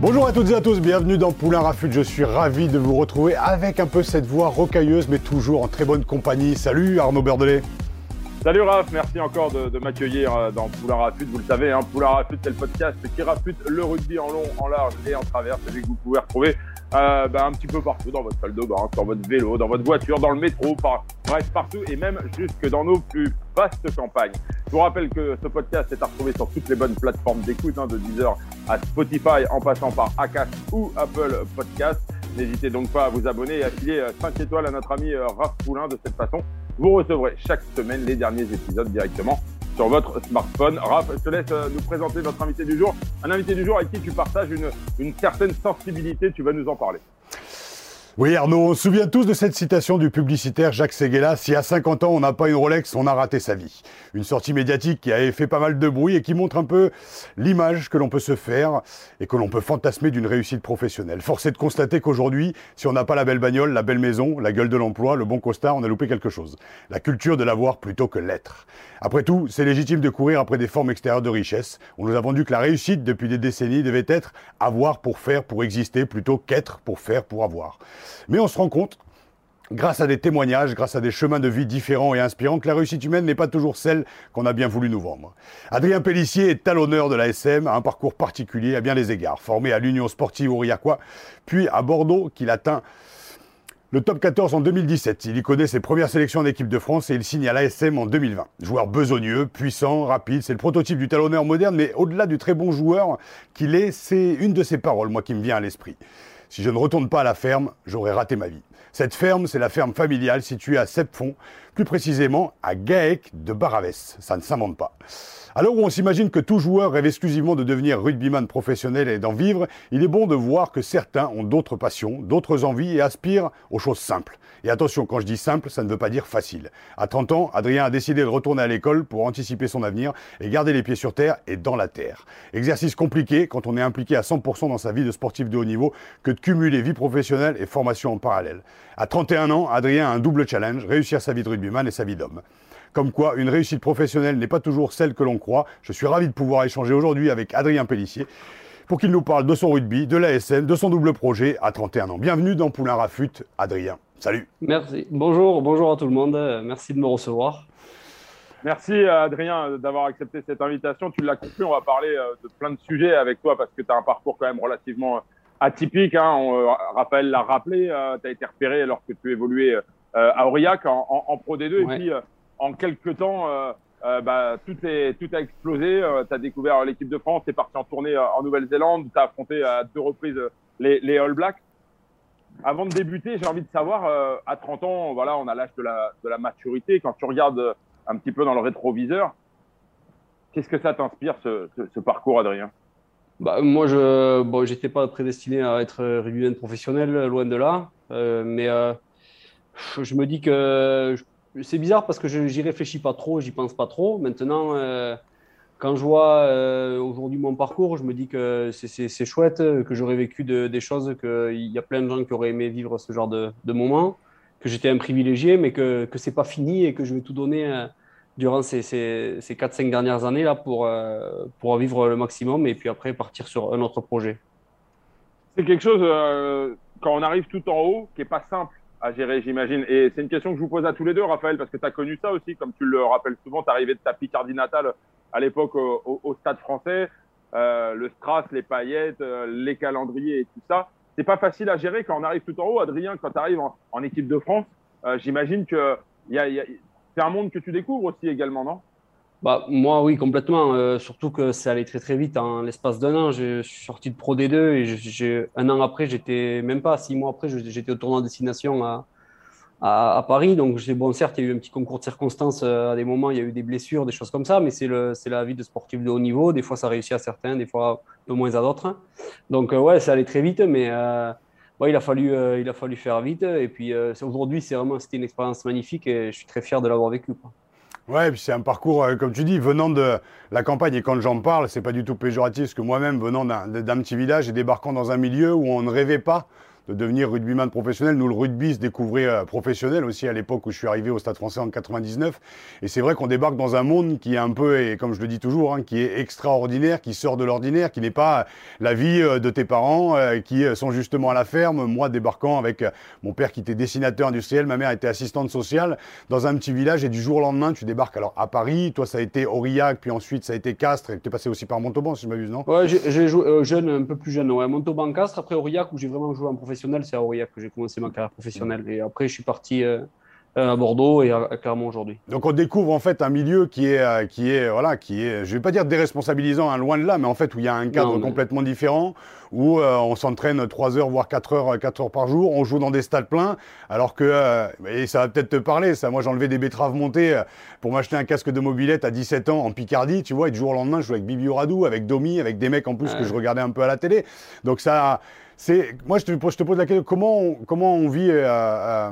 Bonjour à toutes et à tous, bienvenue dans Poulain Rafut. Je suis ravi de vous retrouver avec un peu cette voix rocailleuse, mais toujours en très bonne compagnie. Salut Arnaud Berdelet. Salut Raph, merci encore de, m'accueillir euh, dans Poulain Rafut. Vous le savez, hein, Poulain Rafut, c'est le podcast qui rafute le rugby en long, en large et en travers. Celui que vous pouvez retrouver euh, ben, un petit peu partout dans votre salle de bain, sur votre vélo, dans votre voiture, dans le métro, par, bref, partout et même jusque dans nos plus vastes campagnes. Je vous rappelle que ce podcast est à retrouver sur toutes les bonnes plateformes d'écoute, hein, de Deezer à Spotify, en passant par Acast ou Apple Podcast. N'hésitez donc pas à vous abonner et à filer 5 euh, étoiles à notre ami euh, Raph Poulain de cette façon vous recevrez chaque semaine les derniers épisodes directement sur votre smartphone. Raph, je te laisse euh, nous présenter notre invité du jour. Un invité du jour avec qui tu partages une, une certaine sensibilité, tu vas nous en parler. Oui, Arnaud, on se souvient tous de cette citation du publicitaire Jacques Seguela Si à 50 ans on n'a pas une Rolex, on a raté sa vie. Une sortie médiatique qui avait fait pas mal de bruit et qui montre un peu l'image que l'on peut se faire et que l'on peut fantasmer d'une réussite professionnelle. Force est de constater qu'aujourd'hui, si on n'a pas la belle bagnole, la belle maison, la gueule de l'emploi, le bon costard, on a loupé quelque chose. La culture de l'avoir plutôt que l'être. Après tout, c'est légitime de courir après des formes extérieures de richesse. On nous a vendu que la réussite depuis des décennies devait être avoir pour faire, pour exister, plutôt qu'être pour faire, pour avoir. Mais on se rend compte, grâce à des témoignages, grâce à des chemins de vie différents et inspirants, que la réussite humaine n'est pas toujours celle qu'on a bien voulu nous vendre. Adrien Pellissier est talonneur de la SM, a un parcours particulier à bien des égards. Formé à l'Union Sportive Aurillacois, puis à Bordeaux, qu'il atteint le top 14 en 2017. Il y connaît ses premières sélections en équipe de France et il signe à l'ASM en 2020. Joueur besogneux, puissant, rapide, c'est le prototype du talonneur moderne, mais au-delà du très bon joueur qu'il est, c'est une de ses paroles, qui me vient à l'esprit. Si je ne retourne pas à la ferme, j'aurai raté ma vie. Cette ferme, c'est la ferme familiale située à Sepfond, plus précisément à Gaec de Baravès. Ça ne s'invente pas. Alors où on s'imagine que tout joueur rêve exclusivement de devenir rugbyman professionnel et d'en vivre, il est bon de voir que certains ont d'autres passions, d'autres envies et aspirent aux choses simples. Et attention, quand je dis simple, ça ne veut pas dire facile. À 30 ans, Adrien a décidé de retourner à l'école pour anticiper son avenir et garder les pieds sur terre et dans la terre. Exercice compliqué quand on est impliqué à 100% dans sa vie de sportif de haut niveau que de cumuler vie professionnelle et formation en parallèle. À 31 ans, Adrien a un double challenge, réussir sa vie de rugbyman et sa vie d'homme. Comme quoi, une réussite professionnelle n'est pas toujours celle que l'on croit. Je suis ravi de pouvoir échanger aujourd'hui avec Adrien Pellissier pour qu'il nous parle de son rugby, de l'ASN, de son double projet à 31 ans. Bienvenue dans Poulain Rafut, Adrien. Salut. Merci. Bonjour, bonjour à tout le monde. Merci de me recevoir. Merci Adrien d'avoir accepté cette invitation. Tu l'as compris, on va parler euh, de plein de sujets avec toi parce que tu as un parcours quand même relativement euh, atypique. Hein. Euh, Raphaël l'a rappelé, tu as été repéré alors que tu évoluais à Aurillac en, Pro D2 et puis en quelques temps, bah, tout, est, tout a explosé. tu as découvert l'équipe de France, tu es parti en tournée en Nouvelle-Zélande, tu as affronté à deux reprises les, All Blacks avant de débuter, j'ai envie de savoir, euh, à 30 ans, voilà, on a l'âge de la, maturité. Quand tu regardes euh, un petit peu dans le rétroviseur, qu'est-ce que ça t'inspire, ce, parcours, Adrien? Bah, Moi, je bon, j'étais pas prédestiné à être rugbyman professionnel, loin de là. Euh, mais euh, je me dis que c'est bizarre parce que je j'y réfléchis pas trop, j'y pense pas trop. Maintenant, euh, quand je vois euh, aujourd'hui mon parcours, je me dis que c'est chouette, que j'aurais vécu des choses, qu'il y a plein de gens qui auraient aimé vivre ce genre de, de moments, que j'étais un privilégié, mais que, ce n'est pas fini et que je vais tout donner euh, durant ces, ces, ces 4-5 dernières années là pour, pour vivre le maximum et puis après partir sur un autre projet. C'est quelque chose, quand on arrive tout en haut, qui n'est pas simple à gérer, j'imagine. Et c'est une question que je vous pose à tous les deux, Raphaël, parce que tu as connu ça aussi, comme tu le rappelles souvent, tu arrivé de ta Picardie natale à l'époque au, au, stade français, euh, le strass, les paillettes, euh, les calendriers et tout ça. C'est pas facile à gérer quand on arrive tout en haut. Adrien, quand tu arrives en, équipe de France, euh, j'imagine que y a, y a, c'est un monde que tu découvres aussi également, non? Bah, moi, oui, complètement. Euh, surtout que ça allait très très vite. En l'espace d'un an, je suis sorti de Pro D2 et un an après, j'étais même pas six mois après, j'étais au tournoi destination à, à, Paris. Donc, bon, certes, il y a eu un petit concours de circonstances à des moments, il y a eu des blessures, des choses comme ça, mais c'est la vie de sportif de haut niveau. Des fois, ça réussit à certains, des fois, peu moins à d'autres. Donc, ouais, ça allait très vite, mais il, a fallu, il a fallu faire vite. Et puis, aujourd'hui, c'est vraiment, c'était une expérience magnifique et je suis très fier de l'avoir vécu. Ouais, puis c'est un parcours, euh, comme tu dis, venant de la campagne. Et quand j'en parle, c'est pas du tout péjoratif, parce que moi-même, venant d'un petit village et débarquant dans un milieu où on ne rêvait pas de devenir rugbyman professionnel. Nous, le rugby se découvrait euh, professionnel aussi à l'époque où je suis arrivé au Stade français en 99. Et c'est vrai qu'on débarque dans un monde qui est un peu, et comme je le dis toujours, hein, qui est extraordinaire, qui sort de l'ordinaire, qui n'est pas la vie euh, de tes parents, euh, qui sont justement à la ferme. Moi, débarquant avec mon père qui était dessinateur industriel, ma mère était assistante sociale dans un petit village. Et du jour au lendemain, tu débarques alors à Paris. Toi, ça a été Aurillac, puis ensuite ça a été Castres. Tu es passé aussi par Montauban, si je m'abuse, non? Ouais, j'ai joué jeune, un peu plus jeune. Ouais, Montauban, Castres, après Aurillac, où j'ai vraiment joué en professionnel c'est à Aurillac que j'ai commencé ma carrière professionnelle. Et après, je suis parti euh, à Bordeaux et à, Clermont aujourd'hui. Donc on découvre en fait un milieu qui est, euh, qui est voilà, qui est, je vais pas dire déresponsabilisant, hein, loin de là, mais en fait où il y a un cadre complètement différent, où euh, on s'entraîne 3 heures voire 4 heures, 4 heures par jour, on joue dans des stades pleins, alors que, et ça va peut-être te parler, ça, moi j'enlevais des betteraves montées pour m'acheter un casque de mobilette à 17 ans en Picardie, tu vois, et du jour au lendemain je jouais avec Bibi Radou, avec Domi, avec des mecs en plus que je regardais un peu à la télé, donc ça moi, je te, je te, pose la question, comment on, comment on vit, euh, euh,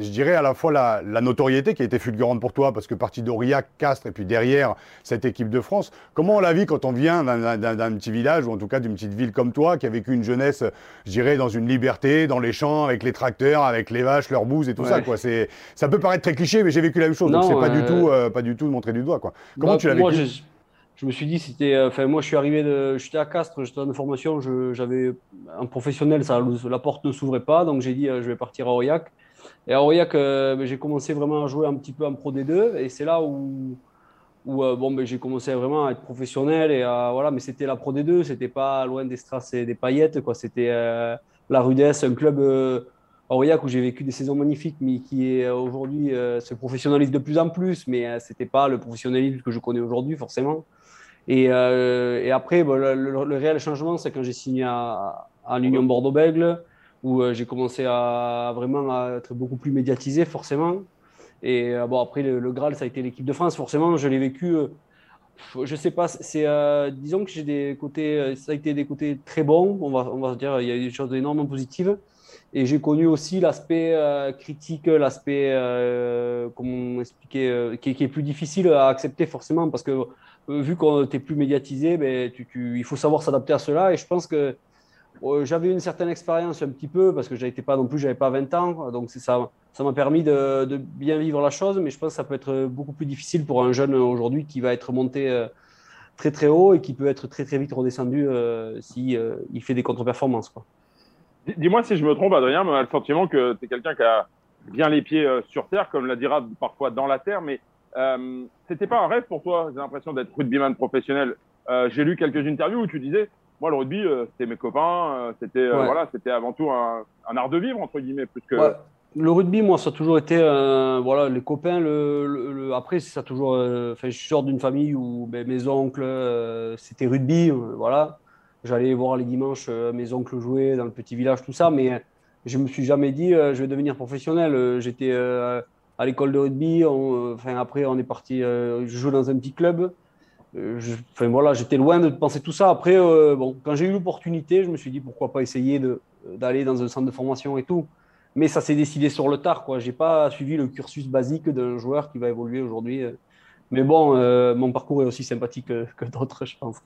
je dirais, à la fois la, notoriété qui a été fulgurante pour toi, parce que parti d'Aurillac, Castres, et puis derrière, cette équipe de France, comment on la vit quand on vient d'un petit village, ou en tout cas d'une petite ville comme toi, qui a vécu une jeunesse, je dirais, dans une liberté, dans les champs, avec les tracteurs, avec les vaches, leurs bouses et tout ça, quoi. Ça peut paraître très cliché, mais j'ai vécu la même chose, donc c'est pas, du tout, euh, pas du tout de montrer du doigt, quoi. Comment bah, tu l'as vécu? je me suis dit, c'était. Euh, enfin, moi, je suis arrivé, de, j'étais à Castres, j'étais en formation, j'avais un professionnel, la porte ne s'ouvrait pas, donc j'ai dit, euh, je vais partir à Aurillac. Et à Aurillac, euh, ben, j'ai commencé vraiment à jouer un petit peu en Pro D2, et c'est là où, bon, ben, j'ai commencé vraiment à être professionnel, et voilà, mais c'était la Pro D2, c'était pas loin des strass et des paillettes, quoi. C'était la Rudesse, un club. à Aurillac où j'ai vécu des saisons magnifiques, mais qui aujourd'hui se professionnalise de plus en plus, mais c'était pas le professionnalisme que je connais aujourd'hui forcément. Et, euh, et après, le, réel changement, c'est quand j'ai signé à, l'Union Bordeaux-Bègle, où euh, j'ai commencé à vraiment être beaucoup plus médiatisé, forcément. Et euh, bon, après, le, Graal, ça a été l'équipe de France. Forcément, je l'ai vécu. je sais pas, c'est, disons que j'ai des côtés, ça a été des côtés très bons, on va, on dire, il y a eu des choses énormément positives. Et j'ai connu aussi l'aspect critique, l'aspect, comment expliquer, qui, qui, est plus difficile à accepter forcément parce que euh, vu qu'on n'était plus médiatisé, ben, il faut savoir s'adapter à cela. Et je pense que euh, j'avais une certaine expérience un petit peu, parce que je n'étais pas non plus, j'avais pas 20 ans. Donc ça, ça m'a permis de, bien vivre la chose. Mais je pense que ça peut être beaucoup plus difficile pour un jeune aujourd'hui qui va être monté euh, très très haut et qui peut être très très vite redescendu si il fait des contre-performances. Dis-moi si je me trompe, Adrien, mais on a le sentiment que tu es quelqu'un qui a bien les pieds sur terre, comme l'a dira parfois dans la terre, mais euh, c'était pas un rêve pour toi, j'ai l'impression d'être rugbyman professionnel. Euh, j'ai lu quelques interviews où tu disais, moi le rugby, euh, c'était mes copains, euh, c'était euh, voilà, c'était avant tout un, un, art de vivre entre guillemets plus que. Ouais. Le rugby, moi, ça a toujours été, voilà, les copains. Le, le, après, ça a toujours. Enfin, je sors d'une famille où ben, mes oncles, c'était rugby, voilà. J'allais voir les dimanches mes oncles jouer dans le petit village, tout ça, mais je me suis jamais dit, je vais devenir professionnel. J'étais à l'école de rugby. Euh, enfin, après, on est parti. Euh, je joue dans un petit club. Euh, enfin, voilà, j'étais loin de penser tout ça. Après, bon, quand j'ai eu l'opportunité, je me suis dit pourquoi pas essayer d'aller dans un centre de formation et tout. Mais ça s'est décidé sur le tard. Je n'ai pas suivi le cursus basique d'un joueur qui va évoluer aujourd'hui. Mais bon, mon parcours est aussi sympathique que, que d'autres, je pense.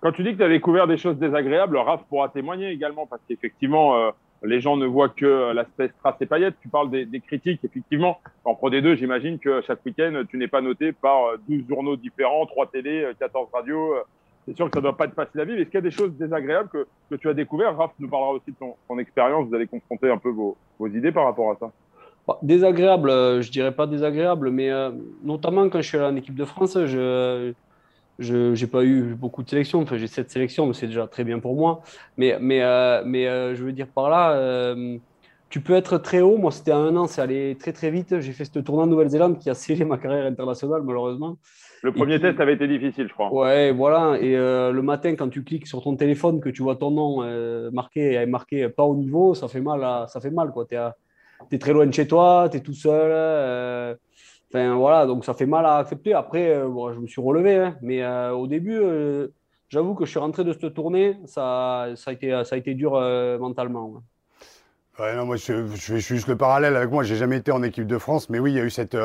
Quand tu dis que tu as découvert des choses désagréables, Raph pourra témoigner également, parce qu'effectivement, les gens ne voient que l'aspect strass et paillettes. Tu parles des, des critiques, effectivement. En Pro D2, j'imagine que chaque week-end, tu n'es pas noté par 12 journaux différents, 3 télés, 14 radios. C'est sûr que ça ne doit pas être facile à vivre. Est-ce qu'il y a des choses désagréables que, que tu as découvert Raph nous parlera aussi de ton, ton expérience. Vous allez confronter un peu vos, vos idées par rapport à ça. Bah, désagréable, euh, je dirais pas désagréable, mais euh, notamment quand je suis allé en équipe de France, je, je n'ai pas eu beaucoup de sélections, enfin j'ai sept sélections, mais c'est déjà très bien pour moi. Mais, mais, euh, mais euh, je veux dire par là, euh, tu peux être très haut. Moi, c'était à un an, c'est allé très très vite. J'ai fait ce tournoi en Nouvelle-Zélande qui a scellé ma carrière internationale, malheureusement. Le premier test avait été difficile, je crois. Ouais, voilà. Et le matin, quand tu cliques sur ton téléphone, que tu vois ton nom marqué, marqué pas au niveau, ça fait mal. ça fait mal, quoi. Es à, es très loin de chez toi, tu es tout seul. Enfin, voilà, donc ça fait mal à accepter. Après, je me suis relevé, hein. mais au début, j'avoue que je suis rentré de cette tournée, ça, ça, a, été, dur mentalement. Non, moi, je, je, fais juste le parallèle avec moi. J'ai jamais été en équipe de France, mais oui, il y a eu cette,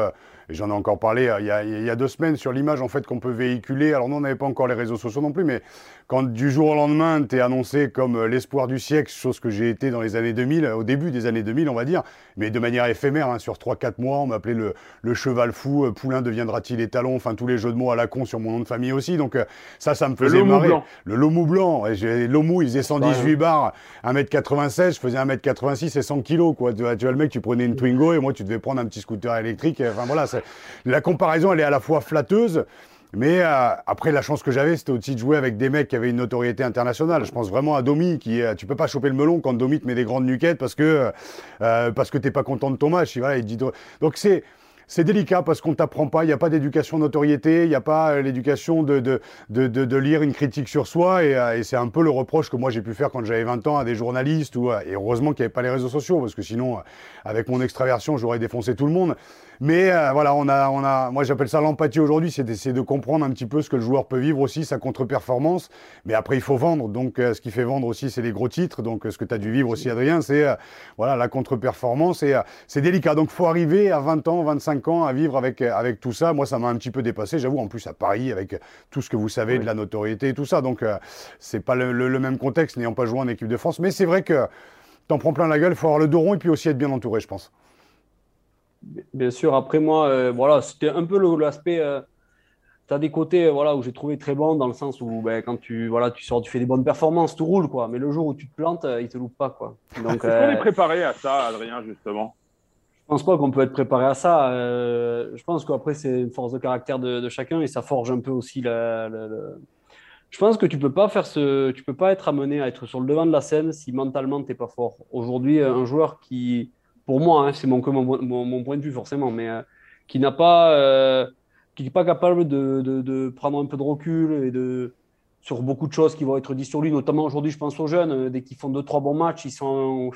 j'en ai encore parlé euh, il y, a, il y, a, deux semaines sur l'image en fait qu'on peut véhiculer. Alors nous on n'avait pas encore les réseaux sociaux non plus, mais quand du jour au lendemain tu es annoncé comme euh, l'espoir du siècle, chose que j'ai été dans les années 2000, au début des années 2000 on va dire, mais de manière éphémère, hein, sur 3-4 mois, on m'appelait le, le, cheval fou, euh, Poulain deviendra-t-il étalon, enfin tous les jeux de mots à la con sur mon nom de famille aussi, donc ça, ça me faisait le marrer. Blanc. Le Lomou blanc, Lomou il faisait 118 ouais. bars, 1m96, je faisais 1m86 et 100 kg quoi. Tu vois, tu vois, le mec, tu prenais une Twingo et moi tu devais prendre un petit scooter électrique, enfin voilà, la comparaison, elle est à la fois flatteuse, mais euh, après, la chance que j'avais, c'était aussi de jouer avec des mecs qui avaient une notoriété internationale. Je pense vraiment à Domi, qui euh, tu peux pas choper le melon quand Domi te met des grandes nuquettes parce que euh, parce que t'es pas content de ton match. Voilà, il dit donc c'est c'est délicat parce qu'on t'apprend pas, il n'y a pas d'éducation notoriété, il n'y a pas euh, l'éducation de, de, de, lire une critique sur soi et, euh, et c'est un peu le reproche que moi j'ai pu faire quand j'avais 20 ans à des journalistes ou, euh, et heureusement qu'il n'y avait pas les réseaux sociaux parce que sinon avec mon extraversion j'aurais défoncé tout le monde. Mais voilà, on a, on a, moi j'appelle ça l'empathie aujourd'hui, c'est d'essayer de comprendre un petit peu ce que le joueur peut vivre aussi, sa contre-performance. Mais après il faut vendre, donc ce qui fait vendre aussi c'est les gros titres. Donc ce que tu as dû vivre aussi Adrien, c'est voilà la contre-performance et c'est délicat. Donc faut arriver à 20 ans, 25 ans à vivre avec avec tout ça. Moi ça m'a un petit peu dépassé, j'avoue. En plus à Paris avec tout ce que vous savez oui. de la notoriété et tout ça. Donc c'est pas le, le, le, même contexte n'ayant pas joué en équipe de France. Mais c'est vrai que t'en prends plein la gueule, il faut avoir le dos rond et puis aussi être bien entouré, je pense. Bien sûr, après moi, euh, voilà, c'était un peu l'aspect. Euh, tu as des côtés voilà, où j'ai trouvé très bon dans le sens où ben, quand tu, voilà, tu sors, tu fais des bonnes performances, tout roule. Quoi. Mais le jour où tu te plantes, euh, il ne te loupe pas. Quoi. Donc, Est-ce euh, qu'on est préparé à ça, Adrien, justement? Je pense pas qu'on peut être préparé à ça. Euh, je pense qu'après, c'est une force de caractère de, chacun et ça forge un peu aussi la. Je pense que tu peux pas faire ce, tu peux pas être amené à être sur le devant de la scène si mentalement tu n'es pas fort. Aujourd'hui, un joueur qui pour moi, hein, c'est mon, point de vue forcément, mais euh, qui n'a pas, euh, qui n'est pas capable de, de, prendre un peu de recul et de sur beaucoup de choses qui vont être dites sur lui, notamment aujourd'hui, je pense aux jeunes, euh, dès qu'ils font deux trois bons matchs, ils sont,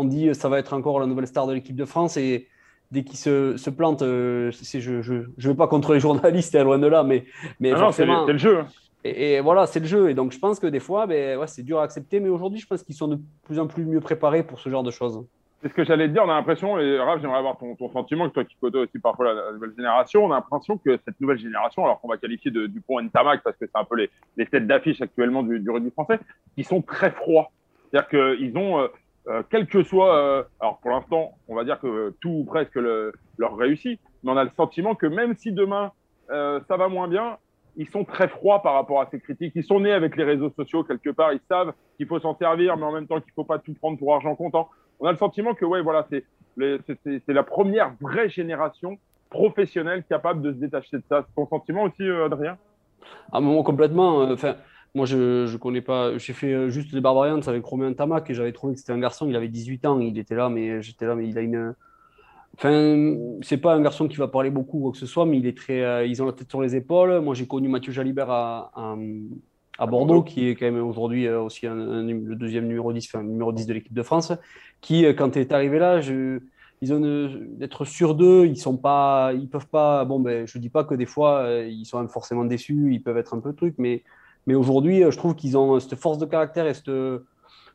on dit ça va être encore la nouvelle star de l'équipe de France et dès qu'ils se, se plantent, euh, je, je vais pas contre les journalistes, loin de là, mais, mais ah c'est le jeu. Et, et, voilà, c'est le jeu. Et donc, je pense que des fois, ben, ouais, c'est dur à accepter. Mais aujourd'hui, je pense qu'ils sont de plus en plus mieux préparés pour ce genre de choses. C'est ce que j'allais te dire. On a l'impression, et Raph, j'aimerais avoir ton, ton, sentiment, que toi qui côtoies aussi parfois la, la, nouvelle génération, on a l'impression que cette nouvelle génération, alors qu'on va qualifier de Dupont et Tamac, parce que c'est un peu les, les têtes d'affiche actuellement du, du rugby français, qui sont très froids. C'est-à-dire qu'ils ont, euh, quel que soit, euh, alors pour l'instant, on va dire que tout ou presque le, leur réussit, mais on a le sentiment que même si demain euh, ça va moins bien, ils sont très froids par rapport à ces critiques. Ils sont nés avec les réseaux sociaux quelque part. Ils savent qu'il faut s'en servir, mais en même temps qu'il faut pas tout prendre pour argent comptant. On a le sentiment que ouais, voilà, c'est la première vraie génération professionnelle capable de se détacher de ça. C'est ton sentiment aussi, Adrien? Ah, moi complètement. Moi je je connais pas. J'ai fait juste les Barbarians avec Romain Tamac et j'avais trouvé que c'était un garçon. Il avait 18 ans. Il était là, mais j'étais là, mais il a une Enfin, c'est pas un garçon qui va parler beaucoup ou quoi que ce soit, mais il est très, euh, ils ont la tête sur les épaules. Moi, j'ai connu Mathieu Jalibert à, à, à Bordeaux, qui est quand même aujourd'hui euh, aussi un, un, le deuxième numéro 10, enfin, numéro 10 de l'équipe de France, qui, euh, quand il est arrivé là, je, ils ont d'être sur d'eux, ils sont pas, ils peuvent pas. Bon, ben, je dis pas que des fois ils sont forcément déçus, ils peuvent être un peu truc, mais, mais aujourd'hui, je trouve qu'ils ont cette force de caractère et cette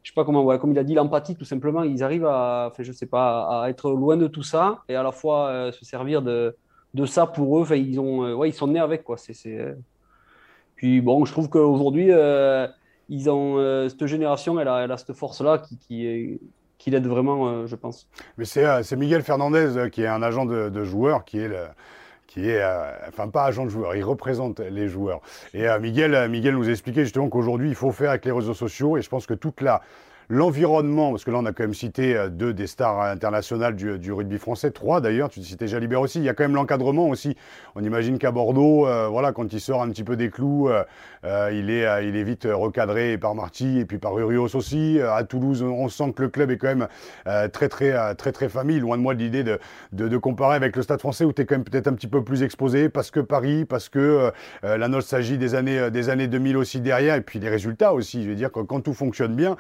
je sais pas comment, ouais, comme il a dit, l'empathie, tout simplement, ils arrivent à, enfin, je sais pas, à être loin de tout ça et à la fois euh, se servir de, de ça pour eux. Ils ont, euh, ouais, ils sont nés avec quoi. Euh. Puis bon, je trouve qu'aujourd'hui, euh, ils ont cette génération, elle a, cette force-là qui, qui est qui l'aide vraiment, je pense. Mais c'est, Miguel Fernandez qui est un agent de, de joueur, qui est le, qui est, euh, enfin pas agent de joueur, il représente les joueurs. Et euh, Miguel, Miguel nous expliquait justement qu'aujourd'hui, il faut faire avec les réseaux sociaux, et je pense que toute la, l'environnement, parce que là on a quand même cité euh, deux des stars internationales du, du rugby français, trois d'ailleurs, tu citais Jalibert aussi, il y a quand même l'encadrement aussi. On imagine qu'à Bordeaux, euh, voilà, quand il sort un petit peu des clous, euh, euh il, est, il est vite recadré par Marty et puis par Urios aussi. À Toulouse, on sent que le club est quand même très, très, très, très famille. Loin de moi de l'idée de, de, comparer avec le stade français où tu es quand même peut-être un petit peu plus exposé parce que Paris, parce que la nostalgie des années, des années 2000 aussi derrière et puis les résultats aussi. Je veux dire, quand, quand tout fonctionne bien,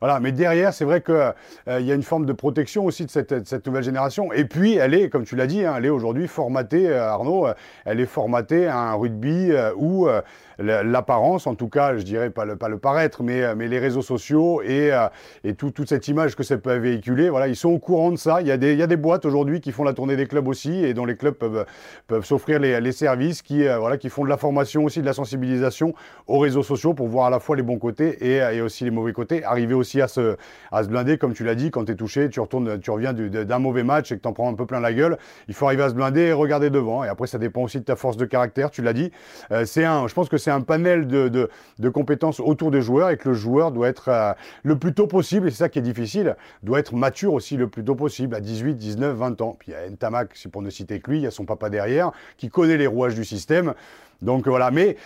voilà, Mais derrière, c'est vrai qu'il euh, y a une forme de protection aussi de cette, nouvelle génération. Et puis, elle est, comme tu l'as dit, hein, elle est aujourd'hui formatée, Arnaud, elle est formatée à un rugby où l'apparence, en tout cas, je dirais pas le, pas le paraître, mais, euh, mais les réseaux sociaux et, euh, et tout, toute cette image que ça peut véhiculer, voilà, ils sont au courant de ça. Il y a des, il y a des boîtes aujourd'hui qui font la tournée des clubs aussi et dont les clubs peuvent, peuvent s'offrir les, les, services qui, euh, voilà, qui font de la formation aussi, de la sensibilisation aux réseaux sociaux pour voir à la fois les bons côtés et, et aussi les mauvais côtés. Arriver aussi à se, à se blinder, comme tu l'as dit, quand tu es touché, tu retournes, tu reviens d'un mauvais match et que tu en prends un peu plein la gueule. Il faut arriver à se blinder et regarder devant. Et après, ça dépend aussi de ta force de caractère, tu l'as dit. c'est un, je pense que c'est un panel de, de, de, compétences autour des joueurs et que le joueur doit être euh, le plus tôt possible, et c'est ça qui est difficile, doit être mature aussi le plus tôt possible, à 18, 19, 20 ans. Puis il y a Ntamak, c'est pour ne citer que lui, il y a son papa derrière, qui connaît les rouages du système. Donc voilà, mais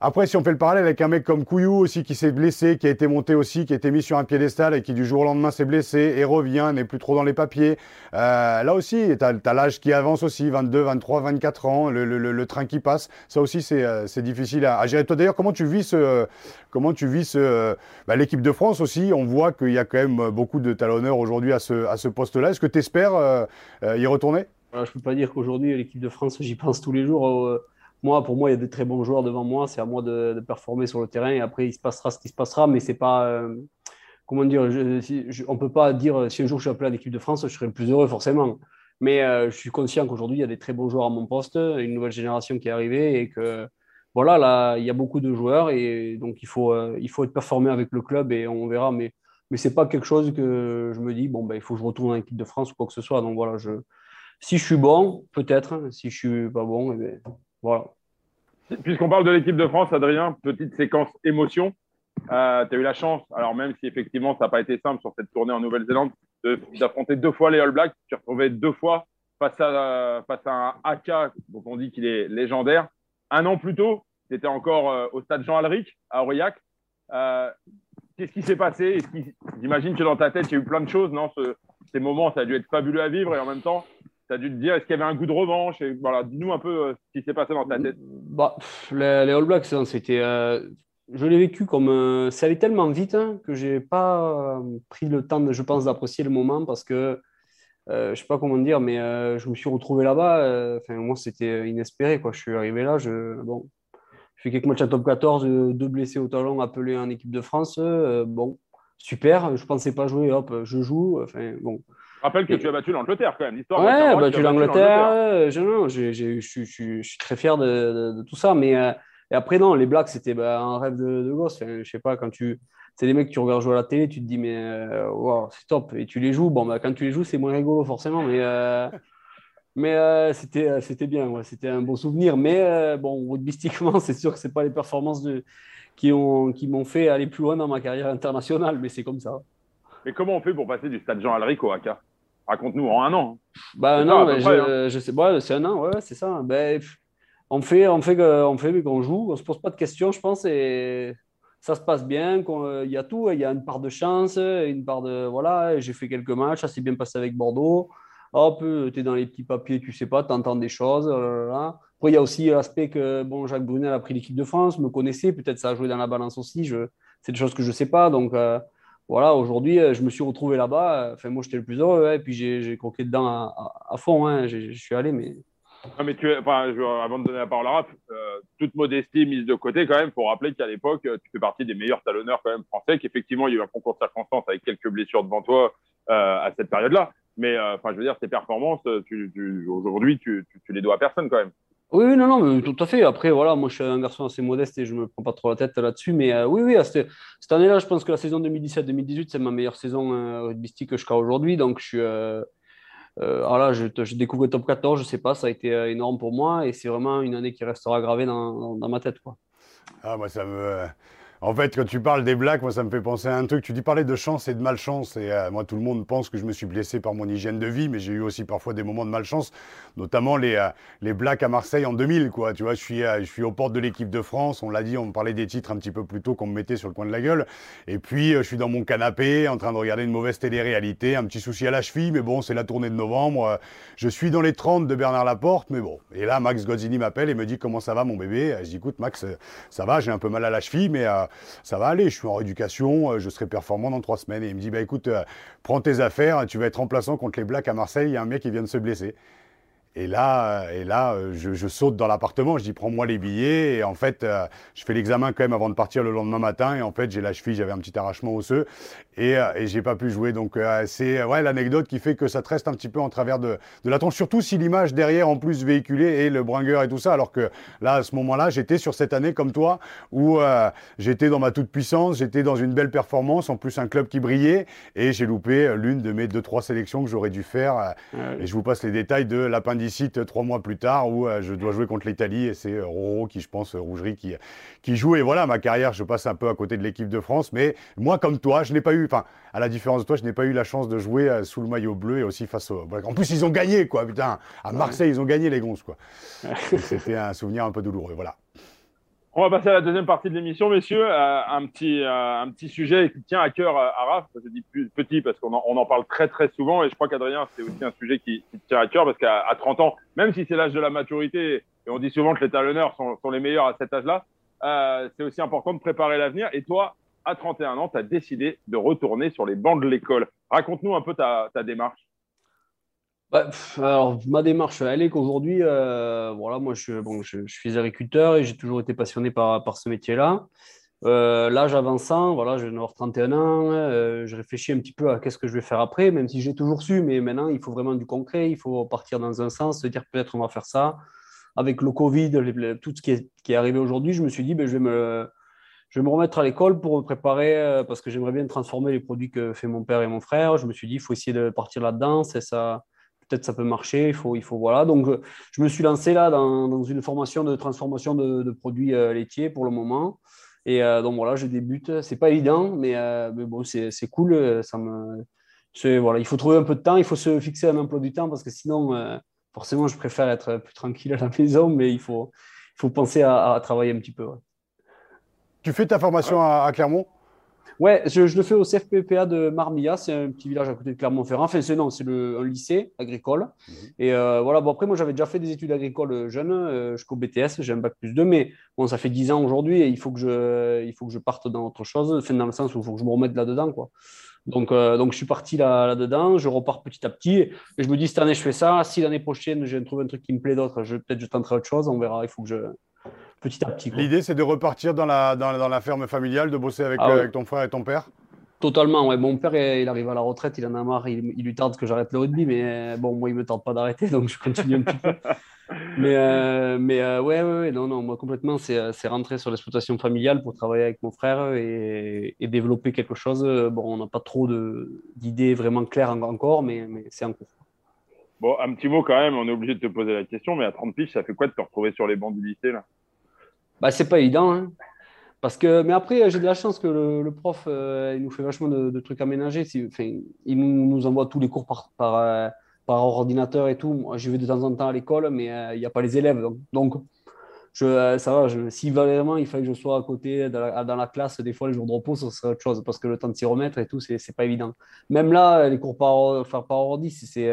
après, si on fait le parallèle avec un mec comme Couillou aussi qui s'est blessé, qui a été monté aussi, qui a été mis sur un piédestal et qui du jour au lendemain s'est blessé et revient, n'est plus trop dans les papiers. Euh, là aussi, tu as, l'âge qui avance aussi, 22, 23, 24 ans, le, le, le train qui passe. Ça aussi, c'est euh, difficile à, gérer. Toi d'ailleurs, comment tu vis ce, comment tu vis ce, bah, l'équipe de France aussi? On voit qu'il y a quand même beaucoup de talonneurs aujourd'hui à ce, à ce poste-là. Est-ce que tu espères euh, y retourner? Je peux pas dire qu'aujourd'hui, l'équipe de France, j'y pense tous les jours moi, pour moi, il y a des très bons joueurs devant moi. C'est à moi de, performer sur le terrain. Et après, il se passera ce qui se passera. Mais c'est pas. Euh, comment dire On ne peut pas dire si un jour je suis appelé à l'équipe de France, je serai le plus heureux, forcément. Mais euh, je suis conscient qu'aujourd'hui, il y a des très bons joueurs à mon poste, une nouvelle génération qui est arrivée et que. Voilà, là, il y a beaucoup de joueurs et donc il faut, euh, il faut être performé avec le club et on verra. Mais, mais ce n'est pas quelque chose que je me dis, bon, ben, il faut que je retourne en équipe de France ou quoi que ce soit. Donc voilà, je, si je suis bon, peut-être. Si je suis pas bon, eh bien, voilà. Puisqu'on parle de l'équipe de France, Adrien, petite séquence émotion. Euh, tu as eu la chance, alors même si effectivement ça n'a pas été simple sur cette tournée en Nouvelle-Zélande, d'affronter deux fois les All Blacks. Tu retrouvais deux fois face à, face à un AK dont on dit qu'il est légendaire. Un an plus tôt, tu étais encore euh, au stade Jean Alric à Aurillac. Euh, Qu'est-ce qui s'est passé? J'imagine que dans ta tête, il y a eu plein de choses. Non? Ces moments, ça a dû être fabuleux à vivre et en même temps, tu as dû te dire, est-ce qu'il y avait un goût de revanche? Et, voilà, Dis-nous un peu euh, ce qui s'est passé dans ta tête. Bah, les, All Blacks, hein, c'était, euh, je l'ai vécu comme. Euh, ça allait tellement vite hein, que je n'ai pas pris le temps, je pense, d'apprécier le moment parce que je ne sais pas comment dire, mais je me suis retrouvé là-bas. Enfin, moi, c'était inespéré. Quoi. Je suis arrivé là. Je, bon, je fais quelques matchs à top 14, deux blessés au talon appelés en équipe de France. bon, super. Je ne pensais pas jouer. Hop, je joue. Enfin, bon. Rappelle que tu as battu l'Angleterre quand même. L'histoire ouais, battu l'Angleterre. Je, je, suis très fier de, tout ça. Mais euh, et après, non, les Blacks, c'était bah, un rêve de, gosse. Enfin, je sais pas, quand tu. C'est des mecs que tu regardes jouer à la télé, tu te dis, mais euh, wow, c'est top. Et tu les joues. Bon, bah, quand tu les joues, c'est moins rigolo, forcément. Mais, euh, mais c'était, c'était bien. Ouais, c'était un bon souvenir. Mais bon, rugbystiquement, c'est sûr que ce pas les performances de, qui, ont, qui m'ont fait aller plus loin dans ma carrière internationale. Mais c'est comme ça. Mais comment on fait pour passer du stade Jean Alric au AK Raconte-nous en un an. Bah non, mais je, hein. je, sais pas, c'est un an, ouais, c'est ça. Ben, on fait, on fait, on fait qu'on joue, on se pose pas de questions, je pense, et ça se passe bien. Il y a tout, il y a une part de chance, une part de voilà. J'ai fait quelques matchs, ça s'est bien passé avec Bordeaux. Hop, tu es dans les petits papiers, tu sais pas, tu entends des choses. Là. Après, il y a aussi l'aspect que bon, Jacques Brunel a pris l'équipe de France, me connaissait, peut-être ça a joué dans la balance aussi. C'est des choses que je sais pas, donc. Euh, voilà, aujourd'hui, euh, je me suis retrouvé là-bas. Enfin, moi, j'étais le plus heureux. et puis, j'ai croqué dedans à, fond. Hein, je suis allé, mais. Non, mais tu enfin, avant de donner la parole à Raph, euh, toute modestie mise de côté, quand même, faut rappeler qu'à l'époque, tu fais partie des meilleurs talonneurs quand même français, qu'effectivement, il y a eu un concours de circonstances avec quelques blessures devant toi euh, à cette période-là. Mais enfin, je veux dire, tes performances, aujourd'hui, tu, les dois à personne quand même. Oui, non, non, mais tout à fait. Après, voilà, moi, je suis un garçon assez modeste et je ne me prends pas trop la tête là-dessus. Mais euh, oui, oui, cette, cette année-là, je pense que la saison 2017-2018, c'est ma meilleure saison euh, rugbystique jusqu'à aujourd'hui. Donc, je suis. Euh, euh voilà, je, je, découvre le top 14, je sais pas, ça a été énorme pour moi et c'est vraiment une année qui restera gravée dans, dans, ma tête. Quoi. Ah, moi, ça me. En fait, quand tu parles des Blacks, moi, ça me fait penser à un truc. Tu dis parler de chance et de malchance. Et euh, moi, tout le monde pense que je me suis blessé par mon hygiène de vie, mais j'ai eu aussi parfois des moments de malchance, notamment les, euh, les Blacks à Marseille en 2000. Quoi. Tu vois, je suis, euh, je suis aux portes de l'équipe de France. On l'a dit, on parlait des titres un petit peu plus tôt qu'on me mettait sur le coin de la gueule. Et puis, je suis dans mon canapé, en train de regarder une mauvaise télé-réalité, un petit souci à la cheville, mais bon, c'est la tournée de novembre. Je suis dans les 30 de Bernard Laporte, mais bon. Et là, Max Gozzini m'appelle et me dit comment ça va, mon bébé? Je dis, écoute, Max, ça va, j'ai un peu mal à la cheville, mais ça va aller, je suis en rééducation, je serai performant dans trois semaines. Et il me dit, bah écoute, prends tes affaires, tu vas être remplaçant contre les Blacks à Marseille, il y a un mec qui vient de se blesser. Et là, et là je, saute dans l'appartement, je dis prends-moi les billets. Et en fait, euh, je fais l'examen quand même avant de partir le lendemain matin. Et en fait, j'ai la cheville, j'avais un petit arrachement osseux et, euh, et j'ai pas pu jouer. Donc euh, c'est ouais, l'anecdote qui fait que ça te reste un petit peu en travers de, de la tronche. Surtout si l'image derrière en plus véhiculée et le bringueur et tout ça. Alors que là, à ce moment-là, j'étais sur cette année comme toi où j'étais dans ma toute puissance, j'étais dans une belle performance, en plus un club qui brillait. Et j'ai loupé l'une de mes deux, trois sélections que j'aurais dû faire. Et je vous passe les détails de l'appendicite cite trois mois plus tard où euh, je dois jouer contre l'Italie et c'est euh, Roro qui, je pense, Rougerie qui, qui joue. Et voilà, ma carrière, je passe un peu à côté de l'équipe de France. Mais moi, comme toi, je n'ai pas eu, enfin, à la différence de toi, je n'ai pas eu la chance de jouer euh, sous le maillot bleu et aussi face au. En plus, ils ont gagné, quoi, putain. À Marseille, ils ont gagné les gonzes, quoi. C'était un souvenir un peu douloureux. Voilà. On va passer à la deuxième partie de l'émission, messieurs. Euh, un, petit, euh, un petit sujet qui tient à cœur à, Raph. Je dis petit parce qu'on en, en, parle très très souvent et je crois qu'Adrien, c'est aussi un sujet qui, tient à cœur parce qu'à 30 ans, même si c'est l'âge de la maturité, et on dit souvent que les talonneurs sont, sont les meilleurs à cet âge-là, euh, c'est aussi important de préparer l'avenir. Et toi, à 31 ans, tu as décidé de retourner sur les bancs de l'école. Raconte-nous un peu ta, ta démarche. Bah, alors, ma démarche, elle est qu'aujourd'hui, euh, voilà, moi, je, suis agriculteur et j'ai toujours été passionné par, ce métier-là. Euh, l'âge avançant, voilà, je vais avoir 31 ans, euh, je réfléchis un petit peu à qu'est-ce que je vais faire après, même si j'ai toujours su, mais maintenant, il faut vraiment du concret, il faut partir dans un sens, se dire peut-être on va faire ça. Avec le Covid, tout ce qui est, arrivé aujourd'hui, je me suis dit, ben, je, vais me, je vais me remettre à l'école pour me préparer, parce que j'aimerais bien transformer les produits que fait mon père et mon frère. Je me suis dit, il faut essayer de partir là-dedans, c'est ça peut-être ça peut marcher, il faut, il faut voilà. Donc, euh, je me suis lancé là dans, dans une formation de transformation de, de produits euh, laitiers pour le moment. Et euh, donc voilà, je débute. C'est pas évident, mais, mais bon, c'est cool. Ça me, voilà, il faut trouver un peu de temps, il faut se fixer un emploi du temps parce que sinon, forcément, je préfère être plus tranquille à la maison, mais il faut, il faut penser à, à travailler un petit peu. Tu fais ta formation à Clermont? Ouais, je, le fais au CFPPA de Marmilla, c'est un petit village à côté de Clermont-Ferrand. Enfin, c'est non, c'est un lycée agricole. Mhm. Et euh, voilà, bon, après, moi, j'avais déjà fait des études agricoles euh, jeune, euh, jusqu'au BTS, j'ai un bac plus 2, mais bon, ça fait 10 ans aujourd'hui et il faut, que je, il faut que je parte dans autre chose, enfin, dans le sens où il faut que je me remette là-dedans, quoi. Donc, donc, je suis parti là, là-dedans, je repars petit à petit et je me dis, cette année, je fais ça. Si l'année prochaine, je trouve un truc qui me plaît d'autre, peut-être je tenterai autre chose, on verra. Il faut que je, petit à petit. L'idée, c'est de repartir dans la, dans, la ferme familiale, de bosser avec, ah avec ton frère et ton père? Totalement, ouais. Mon père, il arrive à la retraite, il en a marre, il, lui tarde que j'arrête le rugby, mais bon, moi, il me tarde pas d'arrêter, donc je continue un petit peu. Mais, euh, mais euh, ouais, ouais, non, non, moi, complètement, c'est rentrer sur l'exploitation familiale pour travailler avec mon frère et, développer quelque chose. Bon, on n'a pas trop d'idées vraiment claires encore, mais, mais c'est en cours. Bon, un petit mot quand même, on est obligé de te poser la question, mais à 30 piges, ça fait quoi de te retrouver sur les bancs du lycée là? Bah, c'est pas évident. Hein. Parce que, mais après, j'ai de la chance que le, prof, euh, il nous fait vachement de, trucs aménagés. Enfin, il nous, envoie tous les cours par, par, euh, par ordinateur et tout. Moi, je vais de temps en temps à l'école, mais euh, il n'y a pas les élèves. Donc, je, ça va. Je, si vraiment il fallait que je sois à côté dans la, classe, des fois, les jours de repos, ce serait autre chose. Parce que le temps de s'y remettre et tout, c'est pas évident. Même là, les cours par, par ordi, c'est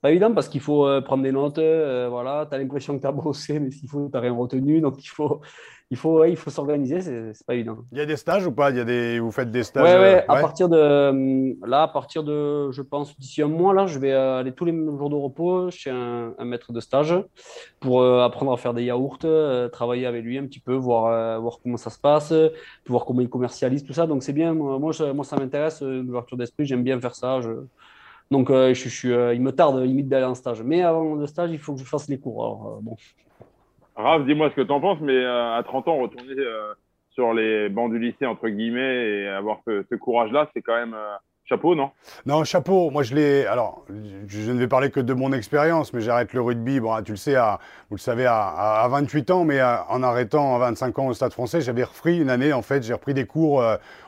pas évident parce qu'il faut prendre des notes. voilà, tu as l'impression que tu as bossé, mais s'il faut, tu n'as rien retenu. Donc, il faut, il faut, il faut s'organiser, c'est pas évident. Il y a des stages ou pas? Il y a des, vous faites des stages ouais, ouais, à partir de euh, là, à partir de, je pense d'ici un mois là, je vais euh, aller tous les jours de repos chez un, maître de stage pour euh, apprendre à faire des yaourts, travailler avec lui un petit peu, voir, voir comment ça se passe, voir comment il commercialise tout ça. Donc c'est bien. Moi, moi, ça m'intéresse l'ouverture d'esprit. J'aime bien faire ça. Je... Donc je, je, il me tarde limite d'aller en stage. Mais avant le stage, il faut que je fasse les cours. Alors, bon. Raph, dis-moi ce que tu en penses, mais euh, à 30 ans, retourner euh, sur les bancs du lycée, entre guillemets, et avoir ce, courage-là, c'est quand même euh, Chapeau, non? Non, chapeau. Moi, je l'ai. Alors, je ne vais parler que de mon expérience, mais j'arrête le rugby. Bon, tu le sais, à, vous le savez, à, 28 ans, mais en arrêtant à 25 ans au Stade Français, j'avais repris une année. En fait, j'ai repris des cours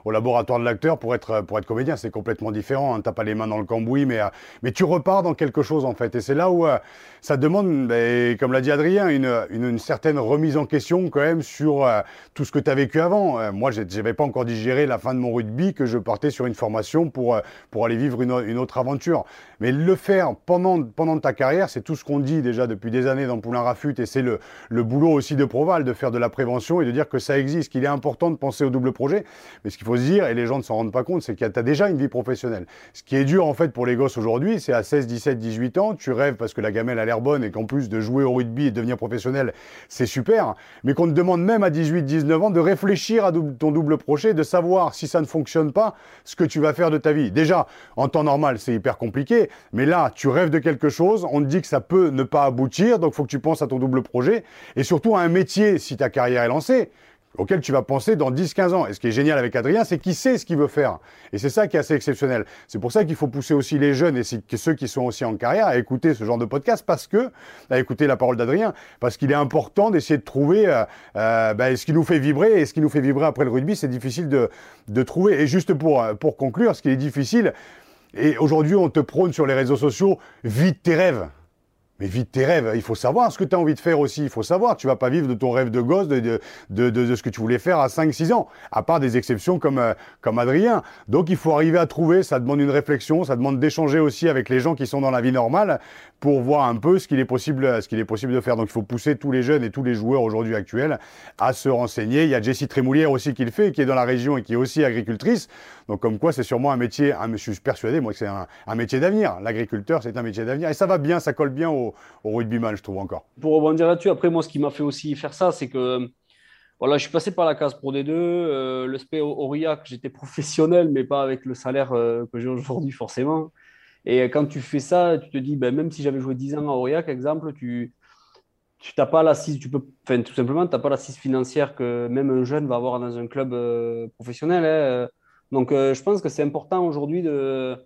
au laboratoire de l'acteur pour être pour être comédien. C'est complètement différent. Hein. T'as pas les mains dans le cambouis, mais euh, mais tu repars dans quelque chose en fait. Et c'est là où euh, ça demande, ben, comme l'a dit Adrien, une, une, certaine remise en question quand même sur tout ce que tu as vécu avant. moi, j'avais pas encore digéré la fin de mon rugby que je partais sur une formation pour pour, pour aller vivre une, une autre aventure. Mais le faire pendant, pendant ta carrière, c'est tout ce qu'on dit déjà depuis des années dans Poulain Rafut et c'est le, le boulot aussi de Proval de faire de la prévention et de dire que ça existe, qu'il est important de penser au double projet. Mais ce qu'il faut et les gens ne s'en rendent pas compte, c'est que tu as déjà une vie professionnelle. Ce qui est dur en fait pour les gosses aujourd'hui, c'est à 16, 17, 18 ans, tu rêves parce que la gamelle a l'air bonne et qu'en plus de jouer au rugby et devenir professionnel, c'est super. Mais qu'on te demande même à 18, 19 ans de réfléchir à ton double projet, de savoir si ça ne fonctionne pas, ce que tu vas faire de ta vie. Déjà, en temps normal, c'est hyper compliqué. Mais là, tu rêves de quelque chose, on te dit que ça peut ne pas aboutir, donc il faut que tu penses à ton double projet et surtout à un métier si ta carrière est lancée auquel tu vas penser dans 10-15 ans. Et ce qui est génial avec Adrien, c'est qu'il sait ce qu'il veut faire. Et c'est ça qui est assez exceptionnel. C'est pour ça qu'il faut pousser aussi les jeunes et ceux qui sont aussi en carrière à écouter ce genre de podcast parce que, à écouter la parole d'Adrien, parce qu'il est important d'essayer de trouver euh, euh, ben, ce qui nous fait vibrer. Et ce qui nous fait vibrer après le rugby, c'est difficile de, de trouver. Et juste pour, euh, pour conclure, ce qui est difficile, et aujourd'hui on te prône sur les réseaux sociaux, vite tes rêves. Mais vite tes rêves, il faut savoir ce que tu as envie de faire aussi, il faut savoir, tu vas pas vivre de ton rêve de gosse, de, de, de, ce que tu voulais faire à 5-6 ans, à part des exceptions comme, euh, comme Adrien. Donc il faut arriver à trouver, ça demande une réflexion, ça demande d'échanger aussi avec les gens qui sont dans la vie normale pour voir un peu ce qu'il est possible, ce qu'il est possible de faire. Donc il faut pousser tous les jeunes et tous les joueurs aujourd'hui actuels à se renseigner. Il y a Jessie Trémoulière aussi qui le fait, qui est dans la région et qui est aussi agricultrice. Donc comme quoi c'est sûrement un métier, un, je suis persuadé moi que c'est un, métier d'avenir. L'agriculteur c'est un métier d'avenir et ça va bien, ça colle bien au au, rugbyman, je trouve encore. Pour rebondir là-dessus, après, moi, ce qui m'a fait aussi faire ça, c'est que voilà, je suis passé par la case pour des deux. Euh, le SP Aurillac, j'étais professionnel, mais pas avec le salaire euh, que j'ai aujourd'hui, forcément. Et quand tu fais ça, tu te dis, ben, même si j'avais joué 10 ans à Aurillac, exemple, tu n'as pas l'assise, tu peux, tout simplement, tu pas l'assise financière que même un jeune va avoir dans un club euh, professionnel. Hein. Donc, je pense que c'est important aujourd'hui de,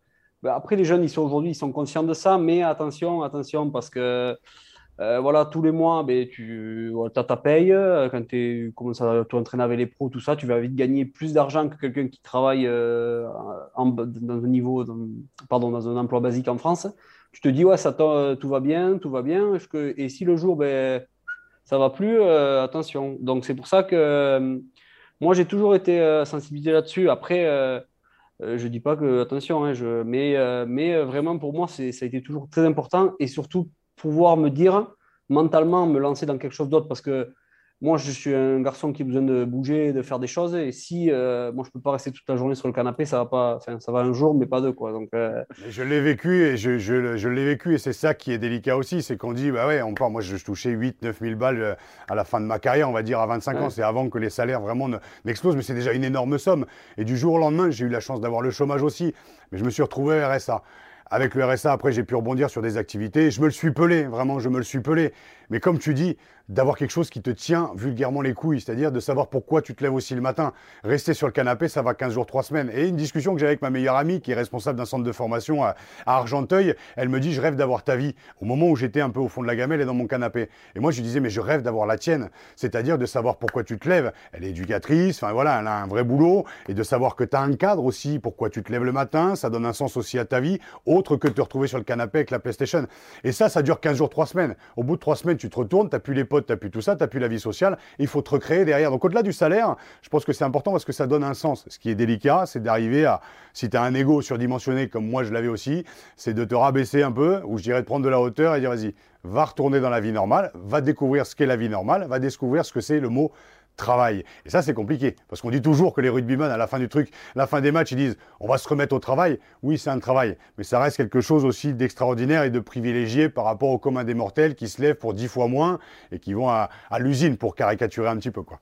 ben, après, les jeunes, ils sont aujourd'hui, ils sont conscients de ça, mais attention, attention, parce que euh, voilà, tous les mois, ben, tu as ta paye. Quand tu commences à t'entraîner avec les pros, tout ça, tu vas vite gagner plus d'argent que quelqu'un qui travaille euh, dans un niveau, pardon, dans un emploi basique en France. Tu te dis, ouais, ça, tout va bien, tout va bien. Et si le jour, ben, ça va plus, euh, attention. Donc, c'est pour ça que moi, j'ai toujours été sensibilisé là-dessus. Après, euh, je ne dis pas que, attention, hein, mais, euh, mais euh, vraiment pour moi, ça a été toujours très important et surtout pouvoir me dire mentalement, me lancer dans quelque chose d'autre parce que moi, je suis un garçon qui a besoin de bouger, de faire des choses. Et si euh, moi, je peux pas rester toute la journée sur le canapé, ça va pas. ça va un jour, mais pas deux, quoi. Donc. Euh, je l'ai vécu et je, je, je l'ai vécu et c'est ça qui est délicat aussi, c'est qu'on dit, bah ouais, on part. Moi, je touchais 8 9 000 balles euh, à la fin de ma carrière, on va dire à 25 ans. C'est avant que les salaires vraiment n'explosent, mais c'est déjà une énorme somme. Et du jour au lendemain, j'ai eu la chance d'avoir le chômage aussi, mais je me suis retrouvé RSA. Avec le RSA, après, j'ai pu rebondir sur des activités. Je me le suis pelé, vraiment, je me le suis pelé. Mais comme tu dis, d'avoir quelque chose qui te tient vulgairement les couilles, c'est-à-dire de savoir pourquoi tu te lèves aussi le matin. Rester sur le canapé, ça va 15 jours, 3 semaines. Et une discussion que j'ai avec ma meilleure amie, qui est responsable d'un centre de formation à, Argenteuil, elle me dit, je rêve d'avoir ta vie. Au moment où j'étais un peu au fond de la gamelle et dans mon canapé. Et moi, je lui disais, mais je rêve d'avoir la tienne. C'est-à-dire de savoir pourquoi tu te lèves. Elle est éducatrice, enfin voilà, elle a un vrai boulot. Et de savoir que tu as un cadre aussi, pourquoi tu te lèves le matin, ça donne un sens aussi à ta vie, autre que de te retrouver sur le canapé avec la PlayStation. Et ça, ça dure 15 jours, 3 semaines. Au bout de 3 semaines, tu te retournes, t'as plus les potes, t'as plus tout ça, t'as plus la vie sociale, il faut te recréer derrière. Donc au-delà du salaire, je pense que c'est important parce que ça donne un sens. Ce qui est délicat, c'est d'arriver à, si tu as un ego surdimensionné comme moi je l'avais aussi, c'est de te rabaisser un peu, ou je dirais de prendre de la hauteur et dire vas-y, va retourner dans la vie normale, va découvrir ce qu'est la vie normale, va découvrir ce que c'est le mot travail. Et ça, c'est compliqué. Parce qu'on dit toujours que les rugbymen, à la fin du truc, à la fin des matchs, ils disent on va se remettre au travail. Oui, c'est un travail. Mais ça reste quelque chose aussi d'extraordinaire et de privilégié par rapport au commun des mortels qui se lèvent pour dix fois moins et qui vont à, l'usine pour caricaturer un petit peu. Quoi.